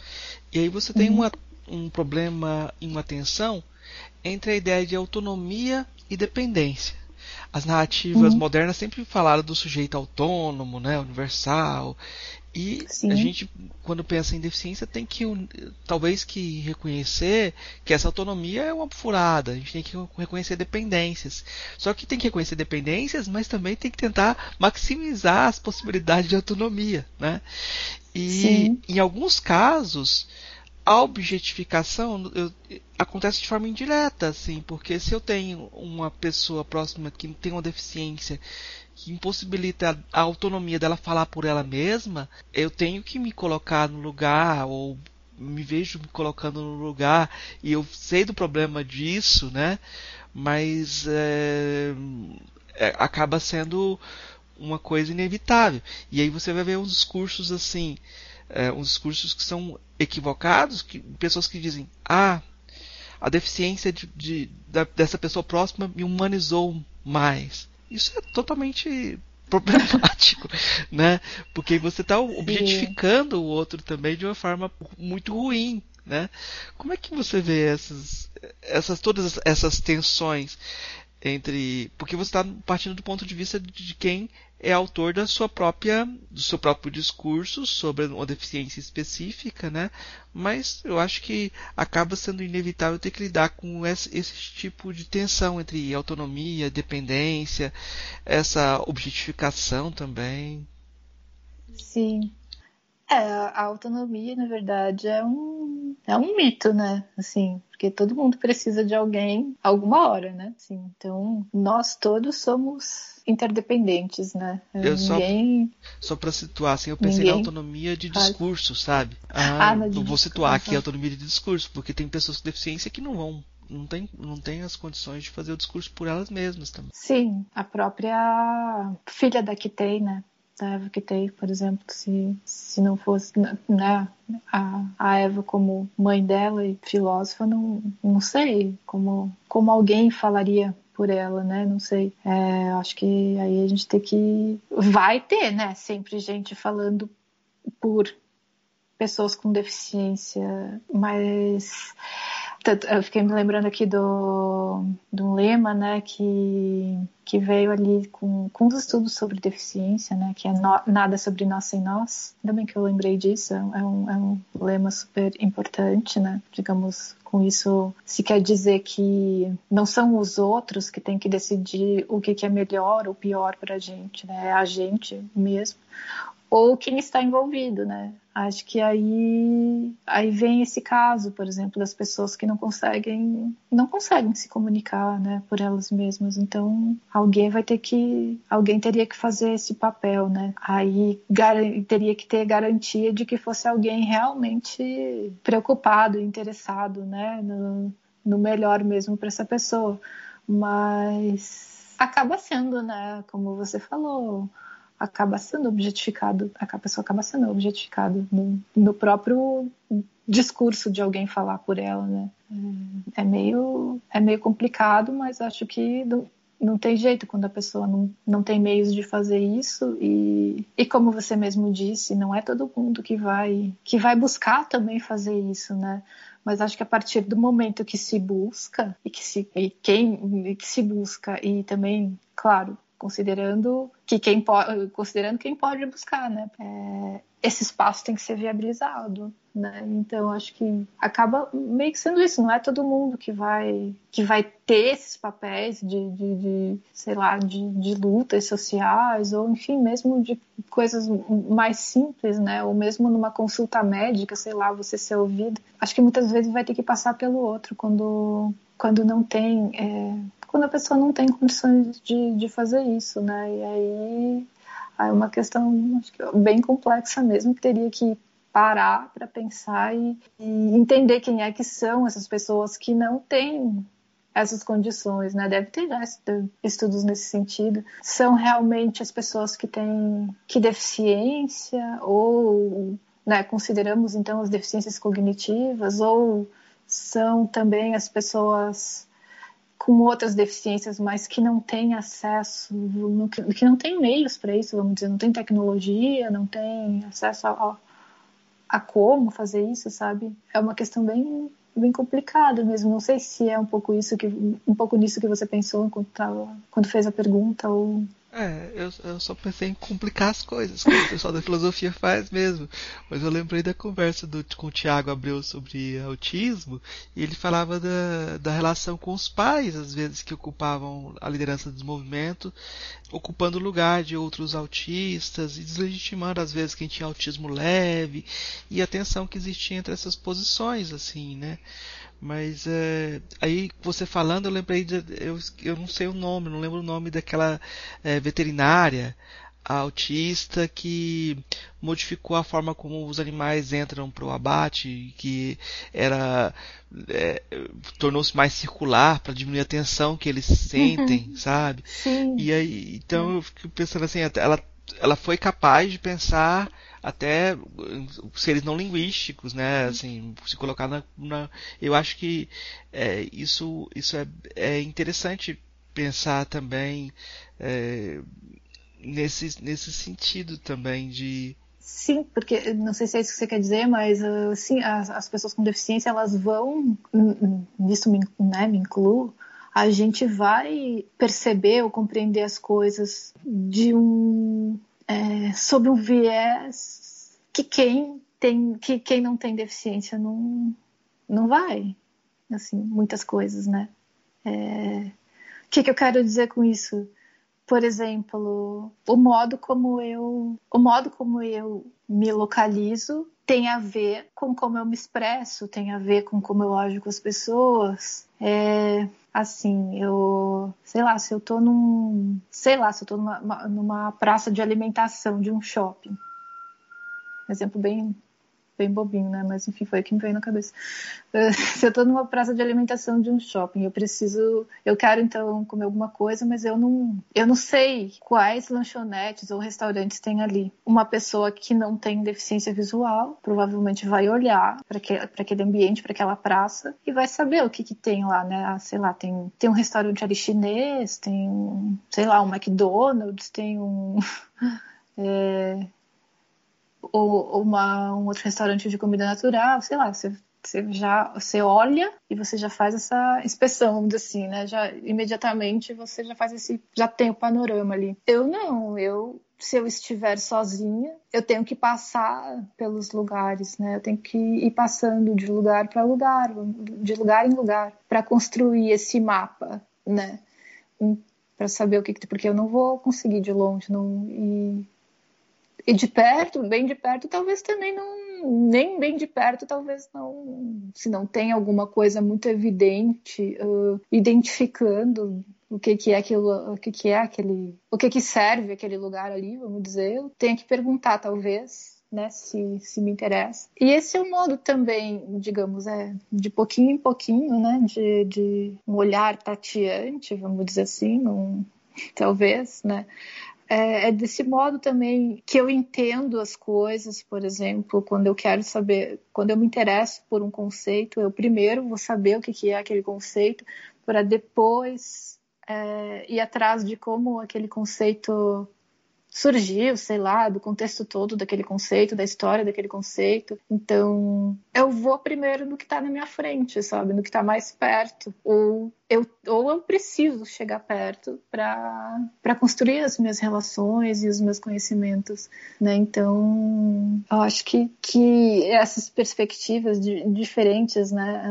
E aí você tem uma, um problema e uma tensão entre a ideia de autonomia e dependência. As narrativas uhum. modernas sempre falaram do sujeito autônomo, né, universal, e Sim. a gente, quando pensa em deficiência, tem que talvez que reconhecer que essa autonomia é uma furada. A gente tem que reconhecer dependências. Só que tem que reconhecer dependências, mas também tem que tentar maximizar as possibilidades de autonomia, né? E Sim. em alguns casos, a objetificação eu, acontece de forma indireta, assim, porque se eu tenho uma pessoa próxima que tem uma deficiência que impossibilita a autonomia dela falar por ela mesma, eu tenho que me colocar no lugar ou me vejo me colocando no lugar e eu sei do problema disso, né? Mas é, é, acaba sendo uma coisa inevitável. E aí você vai ver uns discursos assim, é, uns discursos que são equivocados, que, pessoas que dizem, ah, a deficiência de, de, da, dessa pessoa próxima me humanizou mais. Isso é totalmente problemático, né? Porque você está objetificando Sim. o outro também de uma forma muito ruim, né? Como é que você vê essas, essas todas essas tensões entre, porque você está partindo do ponto de vista de quem é autor da sua própria, do seu próprio discurso sobre uma deficiência específica, né? Mas eu acho que acaba sendo inevitável ter que lidar com esse, esse tipo de tensão entre autonomia, dependência, essa objetificação também. Sim. É, a autonomia, na verdade, é um, é um mito, né? Assim, porque todo mundo precisa de alguém alguma hora, né? Assim, então, nós todos somos interdependentes, né? Eu ninguém... Só, só para situar, assim, eu pensei ninguém... na autonomia de discurso, sabe? Ah, ah vou situar aqui a autonomia de discurso, porque tem pessoas com deficiência que não vão não tem, não tem as condições de fazer o discurso por elas mesmas também. Sim, a própria filha da Kitei, né? Eva Kitei, por exemplo, se, se não fosse né, a, a Eva como mãe dela e filósofa, não, não sei como, como alguém falaria por ela, né? Não sei. É, acho que aí a gente tem que. Vai ter, né? Sempre gente falando por pessoas com deficiência, mas eu fiquei me lembrando aqui do, do lema, né, que, que veio ali com, com os estudos sobre deficiência, né, que é no, nada sobre nós sem nós. Ainda bem que eu lembrei disso, é um, é um lema super importante, né, digamos, com isso se quer dizer que não são os outros que têm que decidir o que, que é melhor ou pior para a gente, né, é a gente mesmo ou quem está envolvido, né? Acho que aí, aí vem esse caso, por exemplo, das pessoas que não conseguem não conseguem se comunicar, né, por elas mesmas. Então, alguém vai ter que alguém teria que fazer esse papel, né? Aí teria que ter garantia de que fosse alguém realmente preocupado, interessado, né, no, no melhor mesmo para essa pessoa. Mas acaba sendo, né, como você falou, acaba sendo objetificado, a pessoa acaba sendo objetificada no, no, próprio discurso de alguém falar por ela, né? É, é meio, é meio complicado, mas acho que não, não tem jeito quando a pessoa não, não tem meios de fazer isso e, e como você mesmo disse, não é todo mundo que vai que vai buscar também fazer isso, né? Mas acho que a partir do momento que se busca e que se e quem e que se busca e também, claro, considerando que quem pode, considerando quem pode buscar, né? É, esse espaço tem que ser viabilizado, né? Então acho que acaba meio que sendo isso. Não é todo mundo que vai que vai ter esses papéis de, de, de sei lá, de, de lutas sociais ou enfim mesmo de coisas mais simples, né? Ou mesmo numa consulta médica, sei lá, você ser ouvido. Acho que muitas vezes vai ter que passar pelo outro quando quando não tem é, quando a pessoa não tem condições de, de fazer isso, né? E aí, é uma questão acho que bem complexa mesmo, que teria que parar para pensar e, e, entender quem é que são essas pessoas que não têm essas condições, né? Deve ter já estudos nesse sentido. São realmente as pessoas que têm que deficiência ou né, consideramos então as deficiências cognitivas ou são também as pessoas com outras deficiências, mas que não têm acesso, que não tem meios para isso, vamos dizer, não tem tecnologia, não tem acesso a, a, como fazer isso, sabe? É uma questão bem, bem complicado mesmo. Não sei se é um pouco isso que um pouco nisso que você pensou quando, tava, quando fez a pergunta ou é, eu, eu, só pensei em complicar as coisas, como o pessoal da filosofia faz mesmo. Mas eu lembrei da conversa do, com o Tiago Abreu sobre autismo, e ele falava da, da relação com os pais, às vezes, que ocupavam a liderança do movimento, ocupando o lugar de outros autistas e deslegitimando, às vezes, quem tinha autismo leve, e a tensão que existia entre essas posições, assim, né? Mas é, aí você falando, eu lembrei de, eu, eu não sei o nome, não lembro o nome daquela é, veterinária autista que modificou a forma como os animais entram para o abate, que era é, tornou-se mais circular para diminuir a tensão que eles sentem, sabe? Sim. E aí, então eu fico pensando assim, ela ela foi capaz de pensar até seres não linguísticos, né? Assim, se colocar na, na eu acho que é, isso isso é, é interessante pensar também é, nesse nesse sentido também de Sim, porque não sei se é isso que você quer dizer, mas assim, as, as pessoas com deficiência elas vão, nisso me, né, me incluo, a gente vai perceber ou compreender as coisas de um é, sob um viés que quem tem que quem não tem deficiência não não vai assim muitas coisas né? É, o que, que eu quero dizer com isso? Por exemplo o modo como eu o modo como eu me localizo tem a ver com como eu me expresso tem a ver com como eu ajo com as pessoas. É, assim, eu, sei lá, se eu tô num, sei lá, se eu tô numa, numa praça de alimentação de um shopping. Exemplo bem bem bobinho, né? Mas enfim, foi o que me veio na cabeça. Se eu tô numa praça de alimentação de um shopping, eu preciso, eu quero então comer alguma coisa, mas eu não, eu não sei quais lanchonetes ou restaurantes tem ali. Uma pessoa que não tem deficiência visual provavelmente vai olhar para aquele ambiente, para aquela praça e vai saber o que que tem lá, né? Ah, sei lá, tem, tem um restaurante ali chinês, tem, sei lá, um McDonald's, tem um é, ou, uma, um outro restaurante de comida natural, sei lá, você, você já você olha e você já faz essa inspeção, vamos dizer assim, né? Já imediatamente você já faz esse, já tem o panorama ali. Eu não, eu se eu estiver sozinha, eu tenho que passar pelos lugares, né? Eu tenho que ir passando de lugar para lugar, de lugar em lugar, para construir esse mapa, né? Para saber o que, porque eu não vou conseguir de longe, não e e de perto, bem de perto, talvez também não, nem bem de perto, talvez não, se não tem alguma coisa muito evidente, uh, identificando o que, que é aquilo, o que, que é aquele, o que, que serve aquele lugar ali, vamos dizer, eu tenho que perguntar, talvez, né, se, se me interessa. E esse é um modo também, digamos, é de pouquinho em pouquinho, né, de, de um olhar tateante, vamos dizer assim, um, talvez, né, é, é, desse modo também que eu entendo as coisas, por exemplo, quando eu quero saber, quando eu me interesso por um conceito, eu primeiro vou saber o que, é aquele conceito, para depois é, ir atrás de como aquele conceito surgiu, sei lá, do contexto todo daquele conceito, da história daquele conceito. Então, eu vou primeiro no que está na minha frente, sabe? No que está mais perto. Ou eu, ou eu preciso chegar perto para construir as minhas relações e os meus conhecimentos, né? Então, eu acho que, que essas perspectivas de, diferentes, né?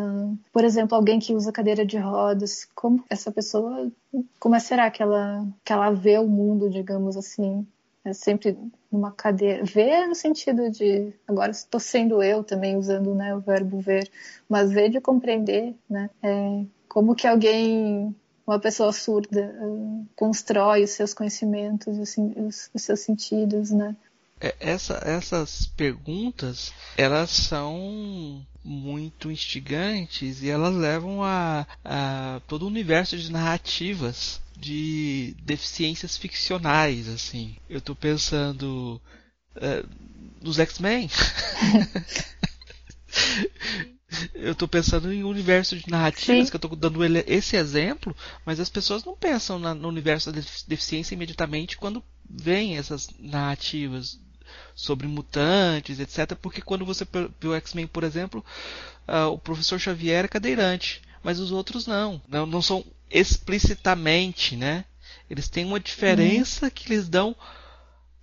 Por exemplo, alguém que usa cadeira de rodas, como essa pessoa, como será que ela, que ela vê o mundo, digamos assim? É sempre numa cadeira. Ver no sentido de. Agora estou sendo eu também usando né, o verbo ver, mas ver de compreender, né? É, como que alguém, uma pessoa surda, uh, constrói os seus conhecimentos, assim, os, os seus sentidos, né? É, essa, essas perguntas, elas são muito instigantes e elas levam a, a todo o universo de narrativas de deficiências ficcionais, assim. Eu tô pensando uh, nos X-Men. eu tô pensando em um universo de narrativas, Sim. que eu tô dando esse exemplo, mas as pessoas não pensam na, no universo da deficiência imediatamente quando veem essas narrativas sobre mutantes, etc. Porque quando você o X-Men, por exemplo, uh, o professor Xavier é cadeirante, mas os outros não. Não, não são explicitamente, né? Eles têm uma diferença uhum. que lhes dão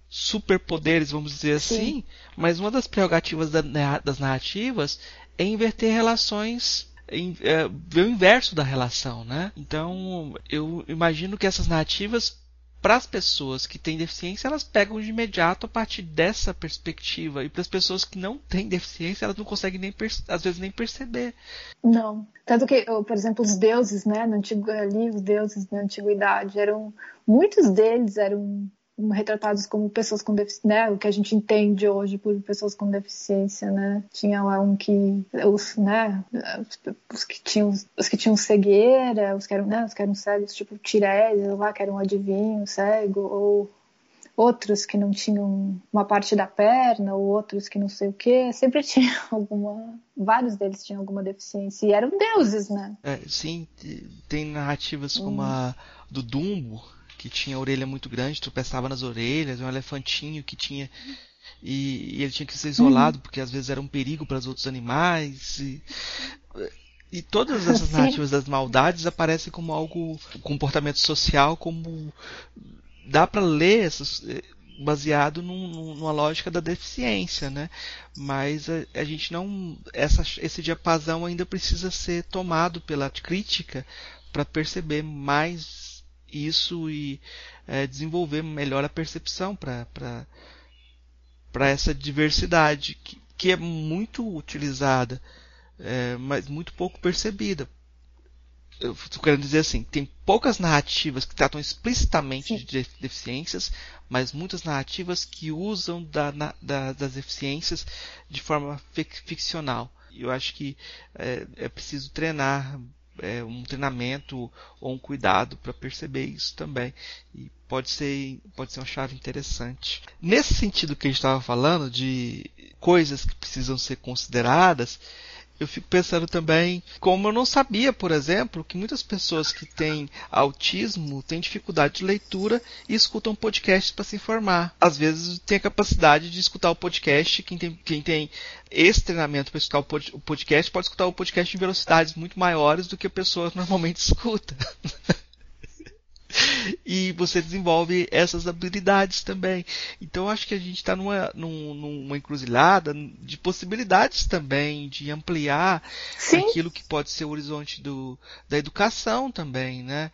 superpoderes, vamos dizer Sim. assim, mas uma das prerrogativas da, das narrativas é inverter relações é, ver o inverso da relação, né? Então, eu imagino que essas narrativas para as pessoas que têm deficiência, elas pegam de imediato a partir dessa perspectiva. E para as pessoas que não têm deficiência, elas não conseguem nem às vezes nem perceber. Não. Tanto que, por exemplo, os deuses, né, no antigo ali, os deuses na antiguidade eram muitos deles eram retratados como pessoas com deficiência, né? O que a gente entende hoje por pessoas com deficiência, né? Tinha lá um que os, né? Os que tinham, os que tinham cegueira, os que eram, né? Os que eram cegos, tipo Tiresias lá, que era um adivinho cego, ou outros que não tinham uma parte da perna, ou outros que não sei o que, sempre tinha alguma, vários deles tinham alguma deficiência e eram deuses, né? É, sim, tem narrativas hum. como a do Dumbo, que tinha a orelha muito grande, tropeçava nas orelhas, um elefantinho que tinha. E, e ele tinha que ser isolado, uhum. porque às vezes era um perigo para os outros animais. E, e todas essas Sim. narrativas das maldades aparecem como algo, comportamento social, como. dá para ler essas, baseado num, numa lógica da deficiência, né? Mas a, a, gente não, essa, esse diapasão ainda precisa ser tomado pela crítica para perceber mais isso e é, desenvolver melhor a percepção para essa diversidade que, que é muito utilizada, é, mas muito pouco percebida. Eu estou querendo dizer assim, tem poucas narrativas que tratam explicitamente Sim. de deficiências, mas muitas narrativas que usam da, da, das deficiências de forma ficcional. Eu acho que é, é preciso treinar é, um treinamento ou um cuidado para perceber isso também. E pode ser, pode ser uma chave interessante. Nesse sentido que a gente estava falando, de coisas que precisam ser consideradas, eu fico pensando também, como eu não sabia, por exemplo, que muitas pessoas que têm autismo têm dificuldade de leitura e escutam podcasts para se informar. Às vezes tem a capacidade de escutar o podcast, quem tem, quem tem esse treinamento para escutar o podcast pode escutar o podcast em velocidades muito maiores do que a pessoa normalmente escuta. e você desenvolve essas habilidades também. Então acho que a gente está numa, numa encruzilhada de possibilidades também de ampliar Sim. aquilo que pode ser o horizonte do, da educação também, né?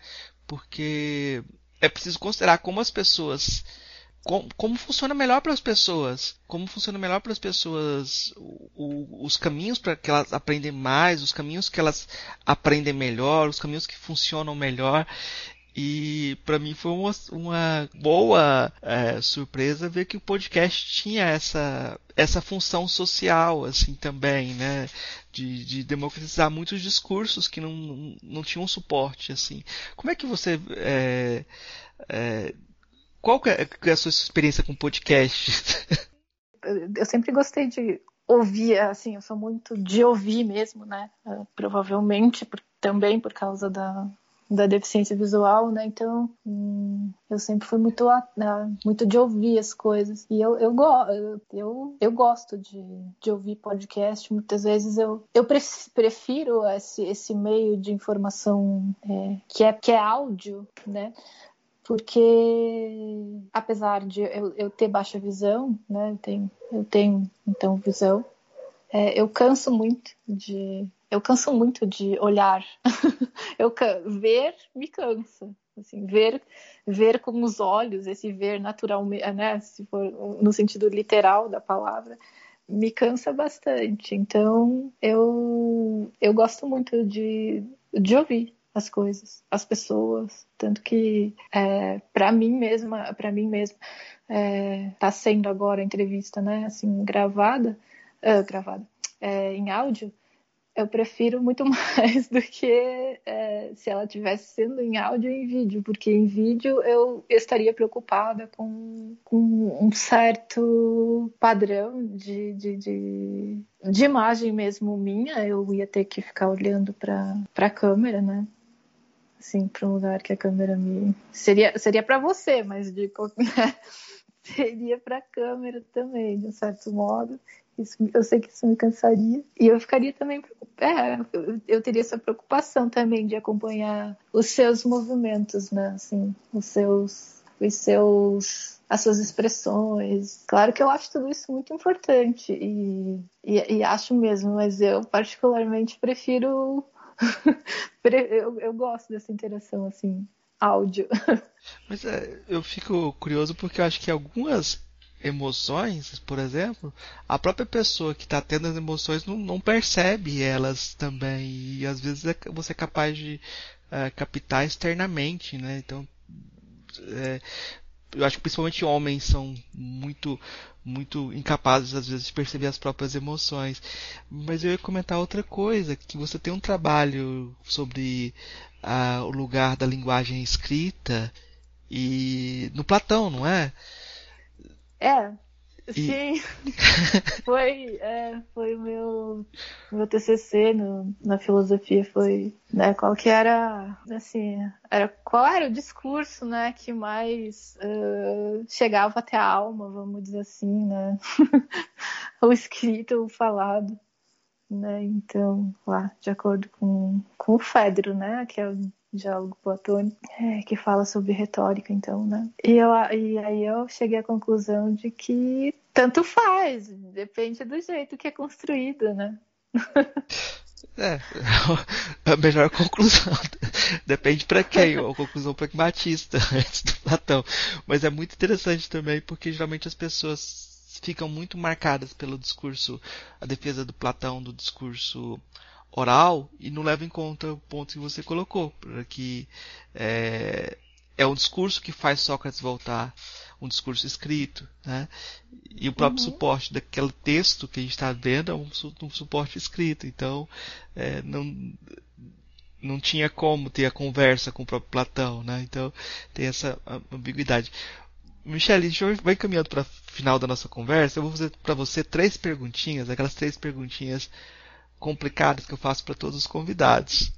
Porque é preciso considerar como as pessoas como, como, funciona melhor para as pessoas, como funciona melhor para as pessoas o, o, os caminhos para que elas aprendem mais, os caminhos que elas aprendem melhor, os caminhos que funcionam melhor. E para mim foi uma, uma boa é, surpresa ver que o podcast tinha essa, essa função social assim também, né? De, de democratizar muitos discursos que não, não tinham suporte assim. Como é que você é, é, qual que é, é a sua experiência com podcast? Eu sempre gostei de ouvir, assim, eu sou muito de ouvir mesmo, né? Uh, provavelmente por, também por causa da, da deficiência visual, né? Então, hum, eu sempre fui muito, uh, muito de ouvir as coisas. E eu, eu, eu, eu, eu gosto de, de ouvir podcast. Muitas vezes eu, eu prefiro esse, esse meio de informação é, que, é, que é áudio, né? porque apesar de eu, eu, ter baixa visão, né, eu tenho, eu tenho então visão, é, eu canso muito de eu canso muito de olhar. eu ver me cansa. Assim, ver ver com os olhos, esse ver naturalmente, né, se for no sentido literal da palavra, me cansa bastante. Então, eu eu gosto muito de de ouvir as coisas, as pessoas, tanto que é, para mim mesma, para mim mesma, é, tá sendo agora a entrevista, né, assim gravada, uh, gravada, é, em áudio, eu prefiro muito mais do que é, se ela tivesse sendo em áudio e em vídeo, porque em vídeo eu estaria preocupada com, com um certo padrão de, de, de, de, imagem mesmo minha, eu ia ter que ficar olhando para a câmera, né? Assim, para um lugar que a câmera me. Seria, seria para você, mas de. seria para a câmera também, de um certo modo. Isso, eu sei que isso me cansaria. E eu ficaria também. É, eu, teria essa preocupação também de acompanhar os seus movimentos, né? Assim, os seus. Os seus as suas expressões. Claro que eu acho tudo isso muito importante e, e, e acho mesmo, mas eu particularmente prefiro. eu, eu gosto dessa interação assim, áudio. Mas é, eu fico curioso porque eu acho que algumas emoções, por exemplo, a própria pessoa que está tendo as emoções não, não, percebe elas também. E às vezes é, você é capaz de é, captar externamente, né? Então, é, eu acho que principalmente homens são muito muito incapazes às vezes de perceber as próprias emoções. Mas eu ia comentar outra coisa, que você tem um trabalho sobre uh, o lugar da linguagem escrita e no Platão, não é? É, e... sim. foi, é, foi o meu, meu TCC no, na filosofia, foi, né, qual que era, assim, era, qual era o discurso, né, que mais uh, chegava até a alma, vamos dizer assim, né, o escrito, o falado, né, então, lá, de acordo com, com o Fedro, né, que é o diálogo platônico, é, que fala sobre retórica, então, né? E, eu, e aí eu cheguei à conclusão de que tanto faz, depende do jeito que é construído, né? É, a melhor conclusão. Depende para quem, a conclusão pragmatista do Platão. Mas é muito interessante também porque geralmente as pessoas ficam muito marcadas pelo discurso, a defesa do Platão, do discurso oral e não leva em conta o ponto que você colocou, que é, é um discurso que faz Sócrates voltar, um discurso escrito, né? E o próprio uhum. suporte daquele texto que a gente está vendo é um, um, suporte escrito, então é, não não tinha como ter a conversa com o próprio Platão, né? Então tem essa ambiguidade. Michele, a gente vai caminhando para o final da nossa conversa. Eu vou fazer para você três perguntinhas, aquelas três perguntinhas complicadas que eu faço para todos os convidados.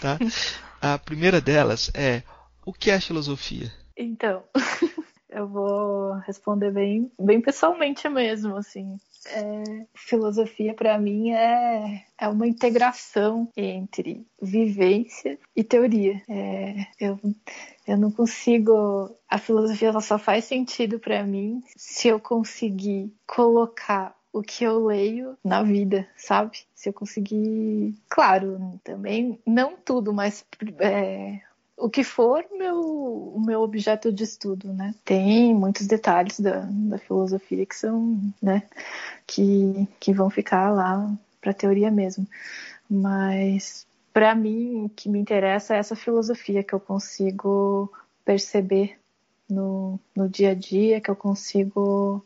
Tá? A primeira delas é: o que é filosofia? Então, eu vou responder bem, bem pessoalmente mesmo, assim. É, filosofia para mim é, é uma integração entre vivência e teoria. É, eu, eu não consigo. A filosofia só faz sentido para mim se eu conseguir colocar o que eu leio na vida, sabe? Se eu conseguir. Claro, também não tudo, mas é, o que for meu, o meu objeto de estudo, né? Tem muitos detalhes da, da filosofia que são, né? Que, que vão ficar lá para teoria mesmo. Mas para mim, o que me interessa é essa filosofia que eu consigo perceber no, no dia a dia, que eu consigo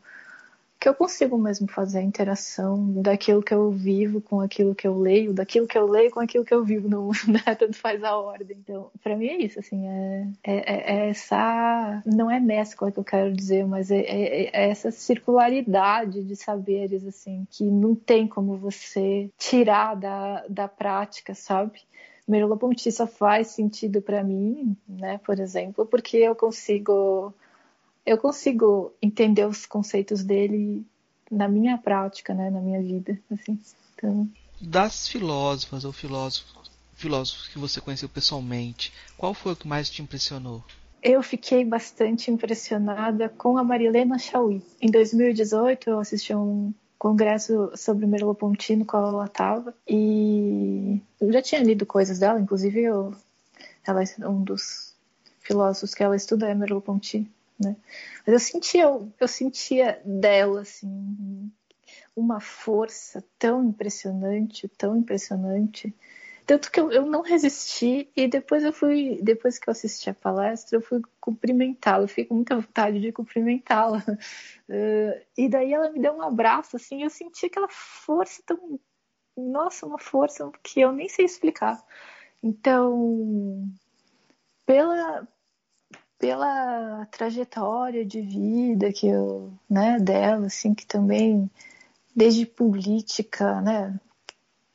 que eu consigo mesmo fazer a interação daquilo que eu vivo com aquilo que eu leio, daquilo que eu leio com aquilo que eu vivo, não, né? tanto faz a ordem. Então, para mim é isso, assim, é, é, é, essa, não é mescla que eu quero dizer, mas é, é, é essa circularidade de saberes, assim, que não tem como você tirar da, da prática, sabe? Merleau-Ponty só faz sentido para mim, né, por exemplo, porque eu consigo eu consigo entender os conceitos dele na minha prática, né, na minha vida, assim. Então... Das filósofas ou filósofos, filósofos que você conheceu pessoalmente, qual foi o que mais te impressionou? Eu fiquei bastante impressionada com a Marilena Chauí. Em 2018, eu assisti a um congresso sobre Merleau-Ponty no qual ela estava e eu já tinha lido coisas dela, inclusive eu, ela é um dos filósofos que ela estuda é Merleau-Ponty né? Mas eu sentia, eu sentia dela, assim, uma força tão impressionante, tão impressionante. Tanto que eu, eu não resisti e depois eu fui, depois que eu assisti a palestra, eu fui cumprimentá-la. Fiquei com muita vontade de cumprimentá-la. Uh, e daí ela me deu um abraço, assim, eu senti aquela força tão. Nossa, uma força que eu nem sei explicar. Então, pela, pela trajetória de vida que eu, né, dela, assim, que também desde política, né,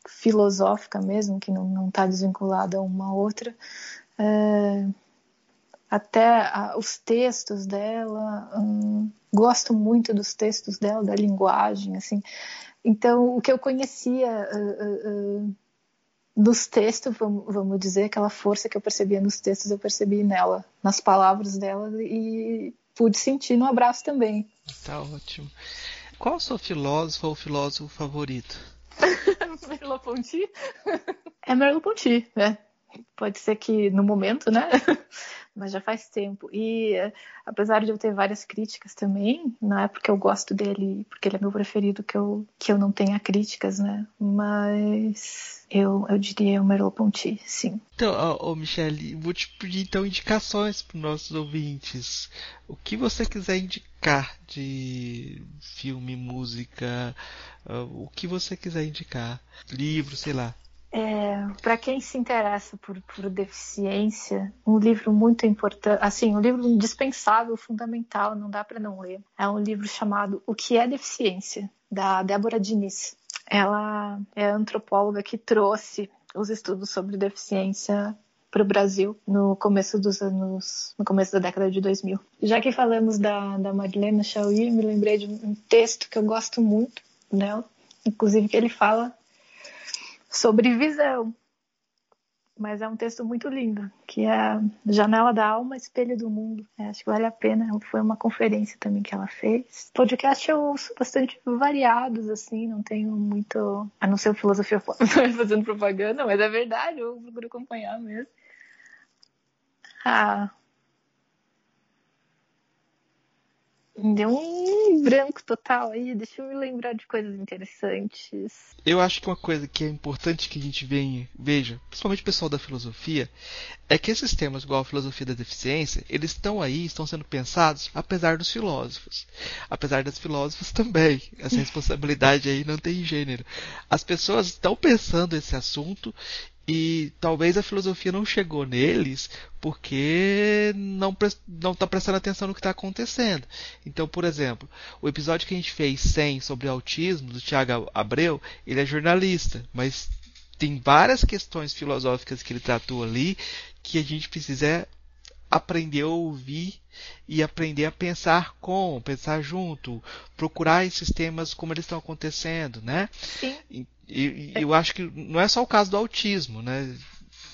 filosófica mesmo, que não está desvinculada a uma outra, é, até a, os textos dela, hum, gosto muito dos textos dela, da linguagem, assim. Então, o que eu conhecia uh, uh, uh, nos textos, vamos, vamos dizer, aquela força que eu percebia nos textos, eu percebi nela, nas palavras dela e pude sentir no abraço também. Tá ótimo. Qual a sua filósofa ou filósofo favorito? Merleau-Ponty? é Merleau-Ponty, né? Pode ser que no momento, né? Mas já faz tempo. E apesar de eu ter várias críticas também, não é porque eu gosto dele, porque ele é meu preferido que eu, que eu não tenha críticas, né? Mas eu, eu diria o Merleau-Ponty, sim. Então, ô Michele, vou te pedir então indicações para os nossos ouvintes. O que você quiser indicar de filme, música, uh, o que você quiser indicar, livro, sei lá. É, para quem se interessa por, por deficiência, um livro muito importante, assim, um livro indispensável, fundamental, não dá para não ler. É um livro chamado O que é deficiência, da Débora Diniz. Ela é antropóloga que trouxe os estudos sobre deficiência para o Brasil no começo dos anos, no começo da década de 2000. Já que falamos da, da Madeleine Chauí, me lembrei de um texto que eu gosto muito dela, inclusive que ele fala sobre visão. Mas é um texto muito lindo, que é Janela da Alma, Espelho do Mundo. É, acho que vale a pena. Foi uma conferência também que ela fez. Podcast eu ouço bastante variados, assim, não tenho muito. A não ser o filosofia fazendo propaganda, mas é verdade, eu procuro acompanhar mesmo. Ah, Deu um branco total aí, deixa eu me lembrar de coisas interessantes. Eu acho que uma coisa que é importante que a gente venha, veja, principalmente o pessoal da filosofia, é que esses temas, igual a filosofia da deficiência, eles estão aí, estão sendo pensados apesar dos filósofos. Apesar das filósofas também. Essa responsabilidade aí não tem gênero. As pessoas estão pensando esse assunto e talvez a filosofia não chegou neles porque não não está prestando atenção no que está acontecendo. Então, por exemplo, o episódio que a gente fez 100 sobre autismo do Tiago Abreu, ele é jornalista, mas tem várias questões filosóficas que ele tratou ali que a gente precisa aprender a ouvir e aprender a pensar com, pensar junto, procurar esses temas como eles estão acontecendo, né? Sim. E, eu acho que não é só o caso do autismo, né?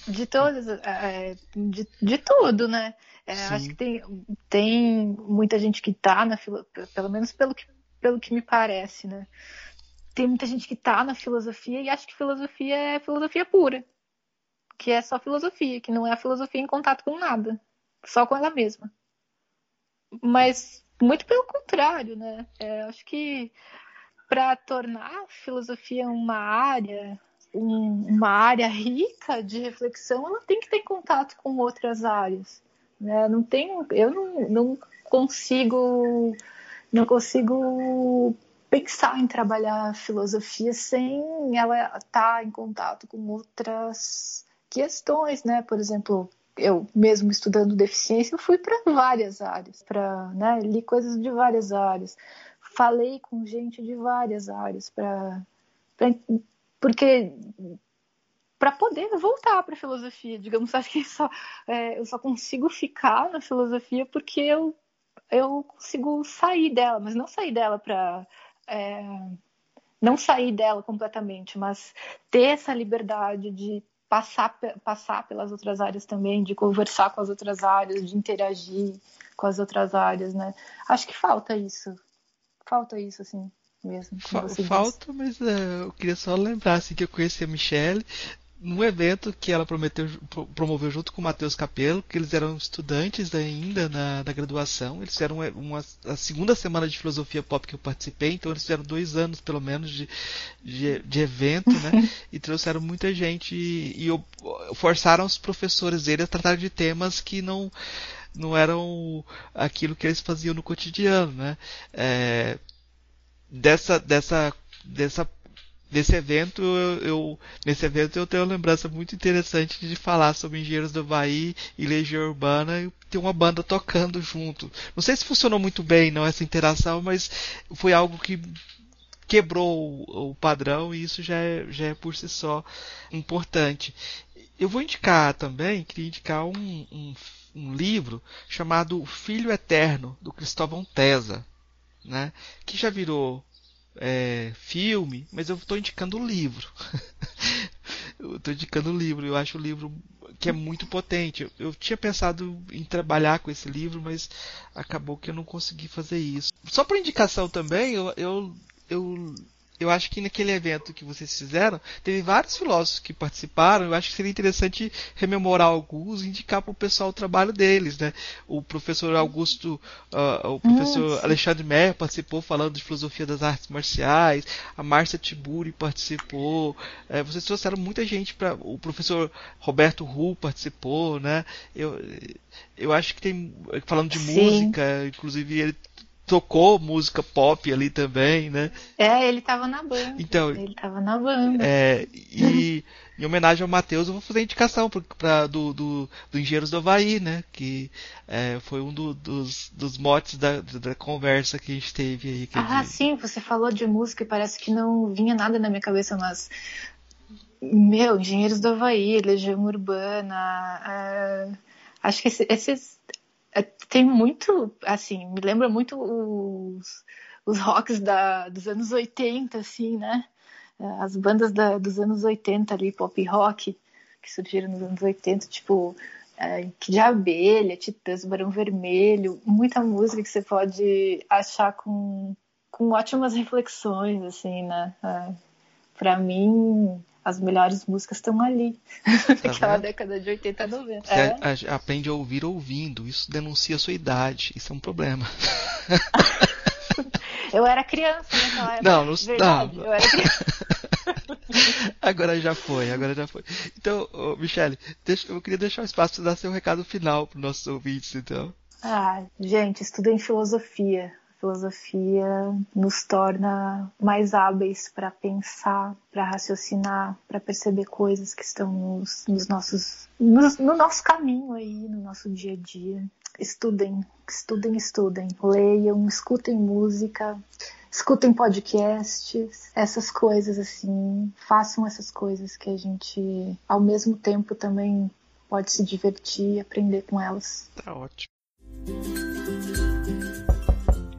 De todas, é, é, de, de tudo, né? É, acho que tem, tem muita gente que tá na pelo menos pelo que, pelo que me parece, né? Tem muita gente que tá na filosofia e acha que filosofia é filosofia pura. Que é só filosofia, que não é a filosofia em contato com nada. Só com ela mesma. Mas muito pelo contrário, né? É, acho que para tornar a filosofia uma área, um, uma área rica de reflexão, ela tem que ter contato com outras áreas. Né? Não tenho, eu não, não consigo, não consigo pensar em trabalhar filosofia sem ela estar tá em contato com outras questões, né? Por exemplo, eu mesmo estudando deficiência, eu fui para várias áreas, para né, li coisas de várias áreas. Falei com gente de várias áreas para porque para poder voltar para a filosofia, digamos, acho que só, é, eu só consigo ficar na filosofia porque eu, eu consigo sair dela, mas não sair dela para é, não sair dela completamente, mas ter essa liberdade de passar, passar pelas outras áreas também, de conversar com as outras áreas, de interagir com as outras áreas, né? Acho que falta isso falta isso, assim, mesmo. Fa falta, mas uh, eu queria só lembrar assim, que eu conheci a Michelle num evento que ela prometeu, promoveu junto com o Matheus Capello, que eles eram estudantes ainda na, na graduação. Eles fizeram uma, uma, a segunda semana de filosofia pop que eu participei, então eles fizeram dois anos pelo menos de, de, de evento, né? e trouxeram muita gente e, e, forçaram os professores dele a tratar de temas que não não eram aquilo que eles faziam no cotidiano, né? É, dessa, dessa, dessa, desse evento eu, eu, nesse evento eu tenho uma lembrança muito interessante de falar sobre Engenheiros do Havaí e Legião Urbana e ter uma banda tocando junto. Não sei se funcionou muito bem não essa interação, mas foi algo que quebrou o, o padrão e isso já é, já é por si só importante. Eu vou indicar também, queria indicar um, um um livro chamado Filho Eterno, do Cristóvão Tesa, né? que já virou é, filme, mas eu estou indicando o livro. eu estou indicando o livro, eu acho o livro que é muito potente. Eu, eu, tinha pensado em trabalhar com esse livro, mas acabou que eu não consegui fazer isso. Só por indicação também, eu, eu, eu eu acho que naquele evento que vocês fizeram, teve vários filósofos que participaram. Eu acho que seria interessante rememorar alguns e indicar para o pessoal o trabalho deles, né? O professor Augusto, uh, o professor Alexandre Mer participou falando de filosofia das artes marciais. A Márcia Tiburi participou. É, vocês trouxeram muita gente para. O professor Roberto Ru participou, né? Eu, eu acho que tem falando de Sim. música, inclusive ele tocou música pop ali também, né? É, ele tava na banda. Então, ele tava na banda. É, e em homenagem ao Matheus, eu vou fazer a indicação pra, pra do, do, do, Engenheiros do Havaí, né? Que é, foi um do, dos, dos motes da, da conversa que a gente teve aí. Ah, de... sim, você falou de música e parece que não vinha nada na minha cabeça, mas. Meu, Engenheiros do Havaí, Legião Urbana. É... Acho que esses é, tem muito, assim, me lembra muito os, os rocks da, dos anos 80, assim, né? É, as bandas da, dos anos 80 ali, pop rock, que surgiram nos anos 80, tipo é, de Abelha, Titãs, Barão Vermelho, muita música que você pode achar com, com ótimas reflexões, assim, né? É, para mim, as melhores músicas estão ali. Tá Naquela década de 80 90. Você é. aprende a ouvir ouvindo. Isso denuncia a sua idade. Isso é um problema. eu era criança naquela época. Não, não, Verdade, não. Eu era criança. agora já foi, agora já foi. Então, oh, Michele, deixa, eu queria deixar um espaço para dar seu recado final para os nossos ouvintes, então. Ah, gente, estudem filosofia filosofia nos torna mais hábeis para pensar, para raciocinar, para perceber coisas que estão nos, nos nossos, nos, no nosso caminho aí, no nosso dia a dia. Estudem, estudem, estudem, leiam, escutem música, escutem podcasts, essas coisas assim, façam essas coisas que a gente, ao mesmo tempo, também pode se divertir e aprender com elas. Tá ótimo.